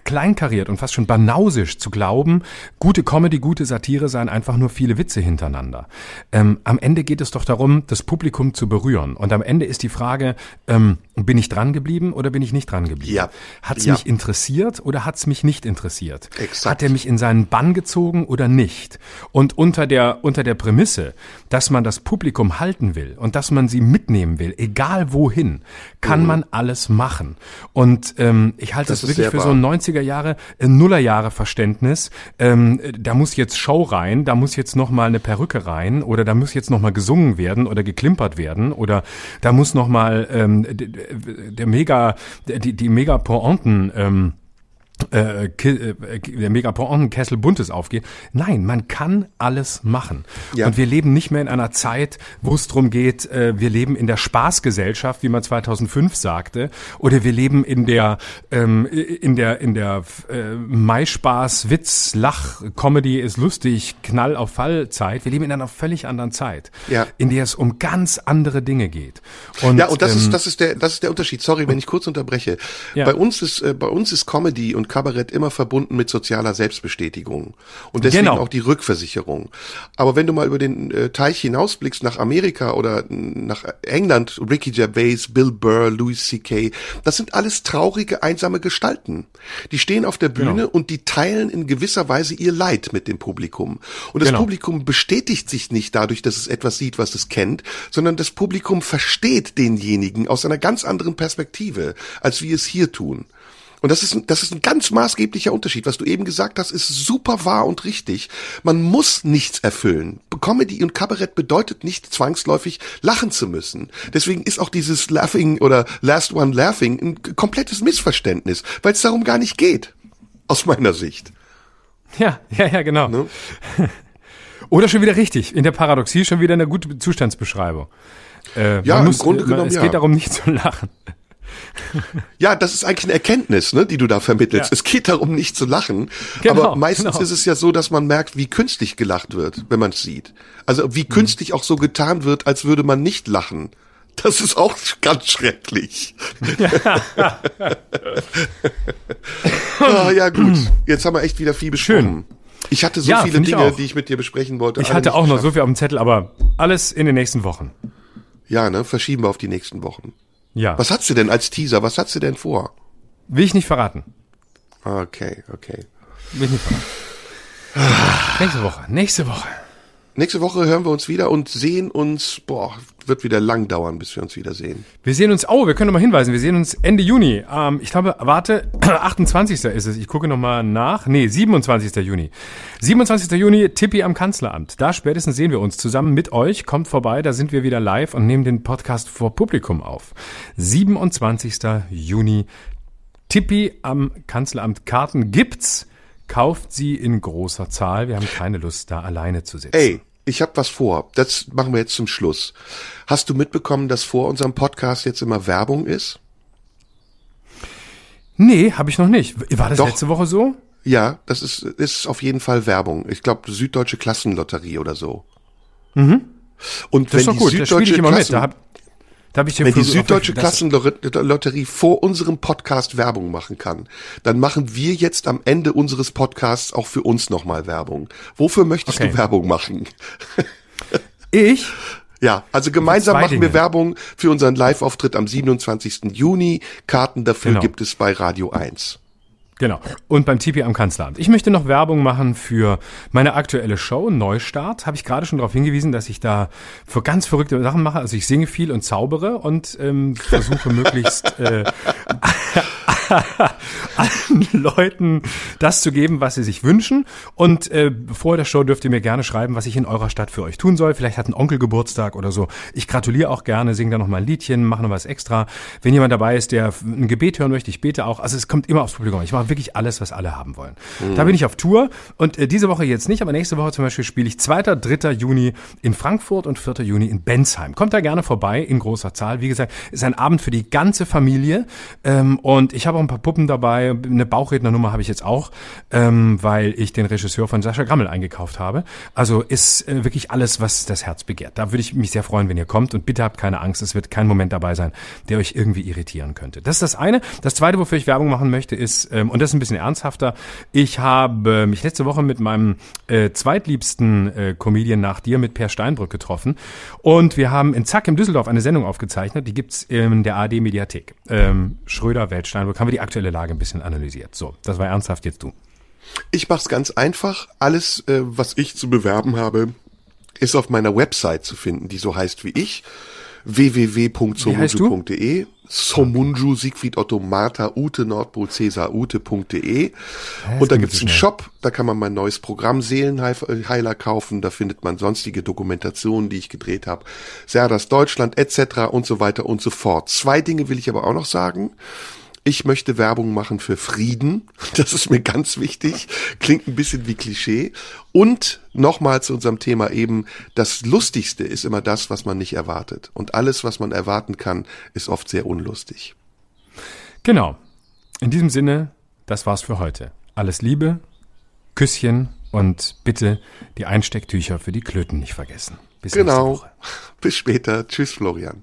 kleinkariert und fast schon banausisch zu glauben, gute Comedy, gute Satire seien einfach nur viele Witze hintereinander. Ähm, am Ende geht es doch darum, das Publikum zu berühren. Und am Ende ist die Frage, ähm, bin ich dran geblieben oder bin ich nicht dran geblieben? Ja. Hat es ja. mich interessiert oder hat es mich nicht interessiert? Exakt. Hat er mich in seinen Bann gezogen oder nicht? Und unter der, unter der Prämisse, dass man das Publikum halten will und dass man sie mitnehmen will, egal wohin, kann mhm. man alles machen. Und ähm, ich halte das, das wirklich für wahr. so ein 90er Jahre, äh, Nullerjahre Verständnis. Ähm, da muss jetzt Show rein, da muss jetzt noch mal eine Perücke rein oder da muss jetzt noch mal gesungen werden oder geklimpert werden oder da muss noch mal ähm, der Mega, die, die Mega Pointen ähm, äh, äh, der Megapointen Kessel Buntes aufgeht. Nein, man kann alles machen. Ja. Und wir leben nicht mehr in einer Zeit, wo es darum geht, äh, wir leben in der Spaßgesellschaft, wie man 2005 sagte, oder wir leben in der ähm, in der in der äh, Maispaß, Witz, Lach, Comedy ist lustig, Knall auf Fall Zeit. Wir leben in einer völlig anderen Zeit, ja. in der es um ganz andere Dinge geht. Und, ja, und das ähm, ist das ist der das ist der Unterschied. Sorry, wenn ich kurz unterbreche. Ja. Bei uns ist äh, bei uns ist Comedy und und Kabarett immer verbunden mit sozialer Selbstbestätigung. Und deswegen genau. auch die Rückversicherung. Aber wenn du mal über den äh, Teich hinausblickst nach Amerika oder nach England, Ricky Gervais, Bill Burr, Louis C.K., das sind alles traurige, einsame Gestalten. Die stehen auf der Bühne genau. und die teilen in gewisser Weise ihr Leid mit dem Publikum. Und das genau. Publikum bestätigt sich nicht dadurch, dass es etwas sieht, was es kennt, sondern das Publikum versteht denjenigen aus einer ganz anderen Perspektive, als wir es hier tun. Und das ist, das ist ein ganz maßgeblicher Unterschied. Was du eben gesagt hast, ist super wahr und richtig. Man muss nichts erfüllen. Comedy und Kabarett bedeutet nicht zwangsläufig lachen zu müssen. Deswegen ist auch dieses Laughing oder Last One Laughing ein komplettes Missverständnis, weil es darum gar nicht geht. Aus meiner Sicht. Ja, ja, ja, genau. Ne? Oder schon wieder richtig. In der Paradoxie schon wieder eine gute Zustandsbeschreibung. Äh, ja, muss, im Grunde genommen, es geht darum, nicht zu lachen. Ja, das ist eigentlich eine Erkenntnis, ne, die du da vermittelst. Ja. Es geht darum, nicht zu lachen. Genau, aber meistens genau. ist es ja so, dass man merkt, wie künstlich gelacht wird, wenn man es sieht. Also wie künstlich auch so getan wird, als würde man nicht lachen. Das ist auch ganz schrecklich. ah, ja gut, jetzt haben wir echt wieder viel besprochen. Ich hatte so Ja, viele Dinge, die ich mit dir besprechen wollte. Ich hatte auch noch so viel auf dem Zettel, aber alles in den nächsten Wochen. Ja, ne, verschieben wir auf die nächsten Wochen. Ja. Was hast du denn als Teaser? Was hast du denn vor? Will ich nicht verraten. Okay, okay. Will ich nicht verraten. nächste Woche, nächste Woche. Nächste Woche hören wir uns wieder und sehen uns, boah, wird wieder lang dauern, bis wir uns wiedersehen. Wir sehen uns, oh, wir können noch mal hinweisen, wir sehen uns Ende Juni. Ähm, ich glaube, warte, 28. ist es. Ich gucke noch mal nach. Nee, 27. Juni. 27. Juni, Tippi am Kanzleramt. Da spätestens sehen wir uns zusammen mit euch. Kommt vorbei, da sind wir wieder live und nehmen den Podcast vor Publikum auf. 27. Juni, Tippi am Kanzleramt. Karten gibt's. Kauft sie in großer Zahl. Wir haben keine Lust, da alleine zu sitzen. Ey, ich habe was vor. Das machen wir jetzt zum Schluss. Hast du mitbekommen, dass vor unserem Podcast jetzt immer Werbung ist? Nee, habe ich noch nicht. War das Doch. letzte Woche so? Ja, das ist, ist auf jeden Fall Werbung. Ich glaube, Süddeutsche Klassenlotterie oder so. Mhm. Und Das wenn ist doch die gut, da spiele ich Süddeutsche mit. Klassen, Da hab, da ich wenn die Süddeutsche Klassenlotterie vor unserem Podcast Werbung machen kann, dann machen wir jetzt am Ende unseres Podcasts auch für uns nochmal Werbung. Wofür möchtest Okay. du Werbung machen? Ich? Ja, also gemeinsam machen wir Dinge. Werbung für unseren Live-Auftritt am 27. Juni. Karten dafür Genau. gibt es bei Radio 1. Genau. Und beim TP am Kanzleramt. Ich möchte noch Werbung machen für meine aktuelle Show, Neustart. Habe ich gerade schon darauf hingewiesen, dass ich da für ganz verrückte Sachen mache. Also ich singe viel und zaubere und ähm, versuche möglichst äh, allen Leuten das zu geben, was sie sich wünschen. Und äh, vor der Show dürft ihr mir gerne schreiben, was ich in eurer Stadt für euch tun soll. Vielleicht hat ein Onkel Geburtstag oder so. Ich gratuliere auch gerne, singe da noch mal ein Liedchen, mache noch was extra. Wenn jemand dabei ist, der ein Gebet hören möchte, ich bete auch. Also es kommt immer aufs Publikum. Ich mache wirklich alles, was alle haben wollen. Da bin ich auf Tour und äh, diese Woche jetzt nicht, aber nächste Woche zum Beispiel spiele ich 2., 3. Juni in Frankfurt und 4. Juni in Bensheim. Kommt da gerne vorbei in großer Zahl. Wie gesagt, ist ein Abend für die ganze Familie ähm, und ich habe auch ein paar Puppen dabei. Eine Bauchrednernummer habe ich jetzt auch, ähm, weil ich den Regisseur von Sascha Grammel eingekauft habe. Also ist äh, wirklich alles, was das Herz begehrt. Da würde ich mich sehr freuen, wenn ihr kommt und bitte habt keine Angst. Es wird kein Moment dabei sein, der euch irgendwie irritieren könnte. Das ist das eine. Das zweite, wofür ich Werbung machen möchte, ist, ähm, und das ist ein bisschen ernsthafter, ich habe mich letzte Woche mit meinem äh, zweitliebsten äh, Comedian nach dir, mit Per Steinbrück, getroffen. Und wir haben in Zack im Düsseldorf eine Sendung aufgezeichnet, die gibt's in der ARD-Mediathek. Ähm, Schröder, Welt, Steinbrück, haben wir die aktuelle Lage ein bisschen analysiert. So, das war ernsthaft jetzt du. Ich mach's ganz einfach. Alles, äh, was ich zu bewerben habe, ist auf meiner Website zu finden, die so heißt wie ich. www.somunju.de Somunju, Siegfried Otto Martha Ute Nordpol Cäsar Ute.de und da gibt's einen. Shop, da kann man mein neues Programm Seelenheiler kaufen, da findet man sonstige Dokumentationen, die ich gedreht habe, Serdas Deutschland etc. und so weiter und so fort. Zwei Dinge will ich aber auch noch sagen. Ich möchte Werbung machen für Frieden. Das ist mir ganz wichtig. Klingt ein bisschen wie Klischee. Und nochmal zu unserem Thema eben, das Lustigste ist immer das, was man nicht erwartet. Und alles, was man erwarten kann, ist oft sehr unlustig. Genau. In diesem Sinne, das war's für heute. Alles Liebe, Küsschen und bitte die Einstecktücher für die Klöten nicht vergessen. Bis Genau. Bis später. Tschüss, Florian.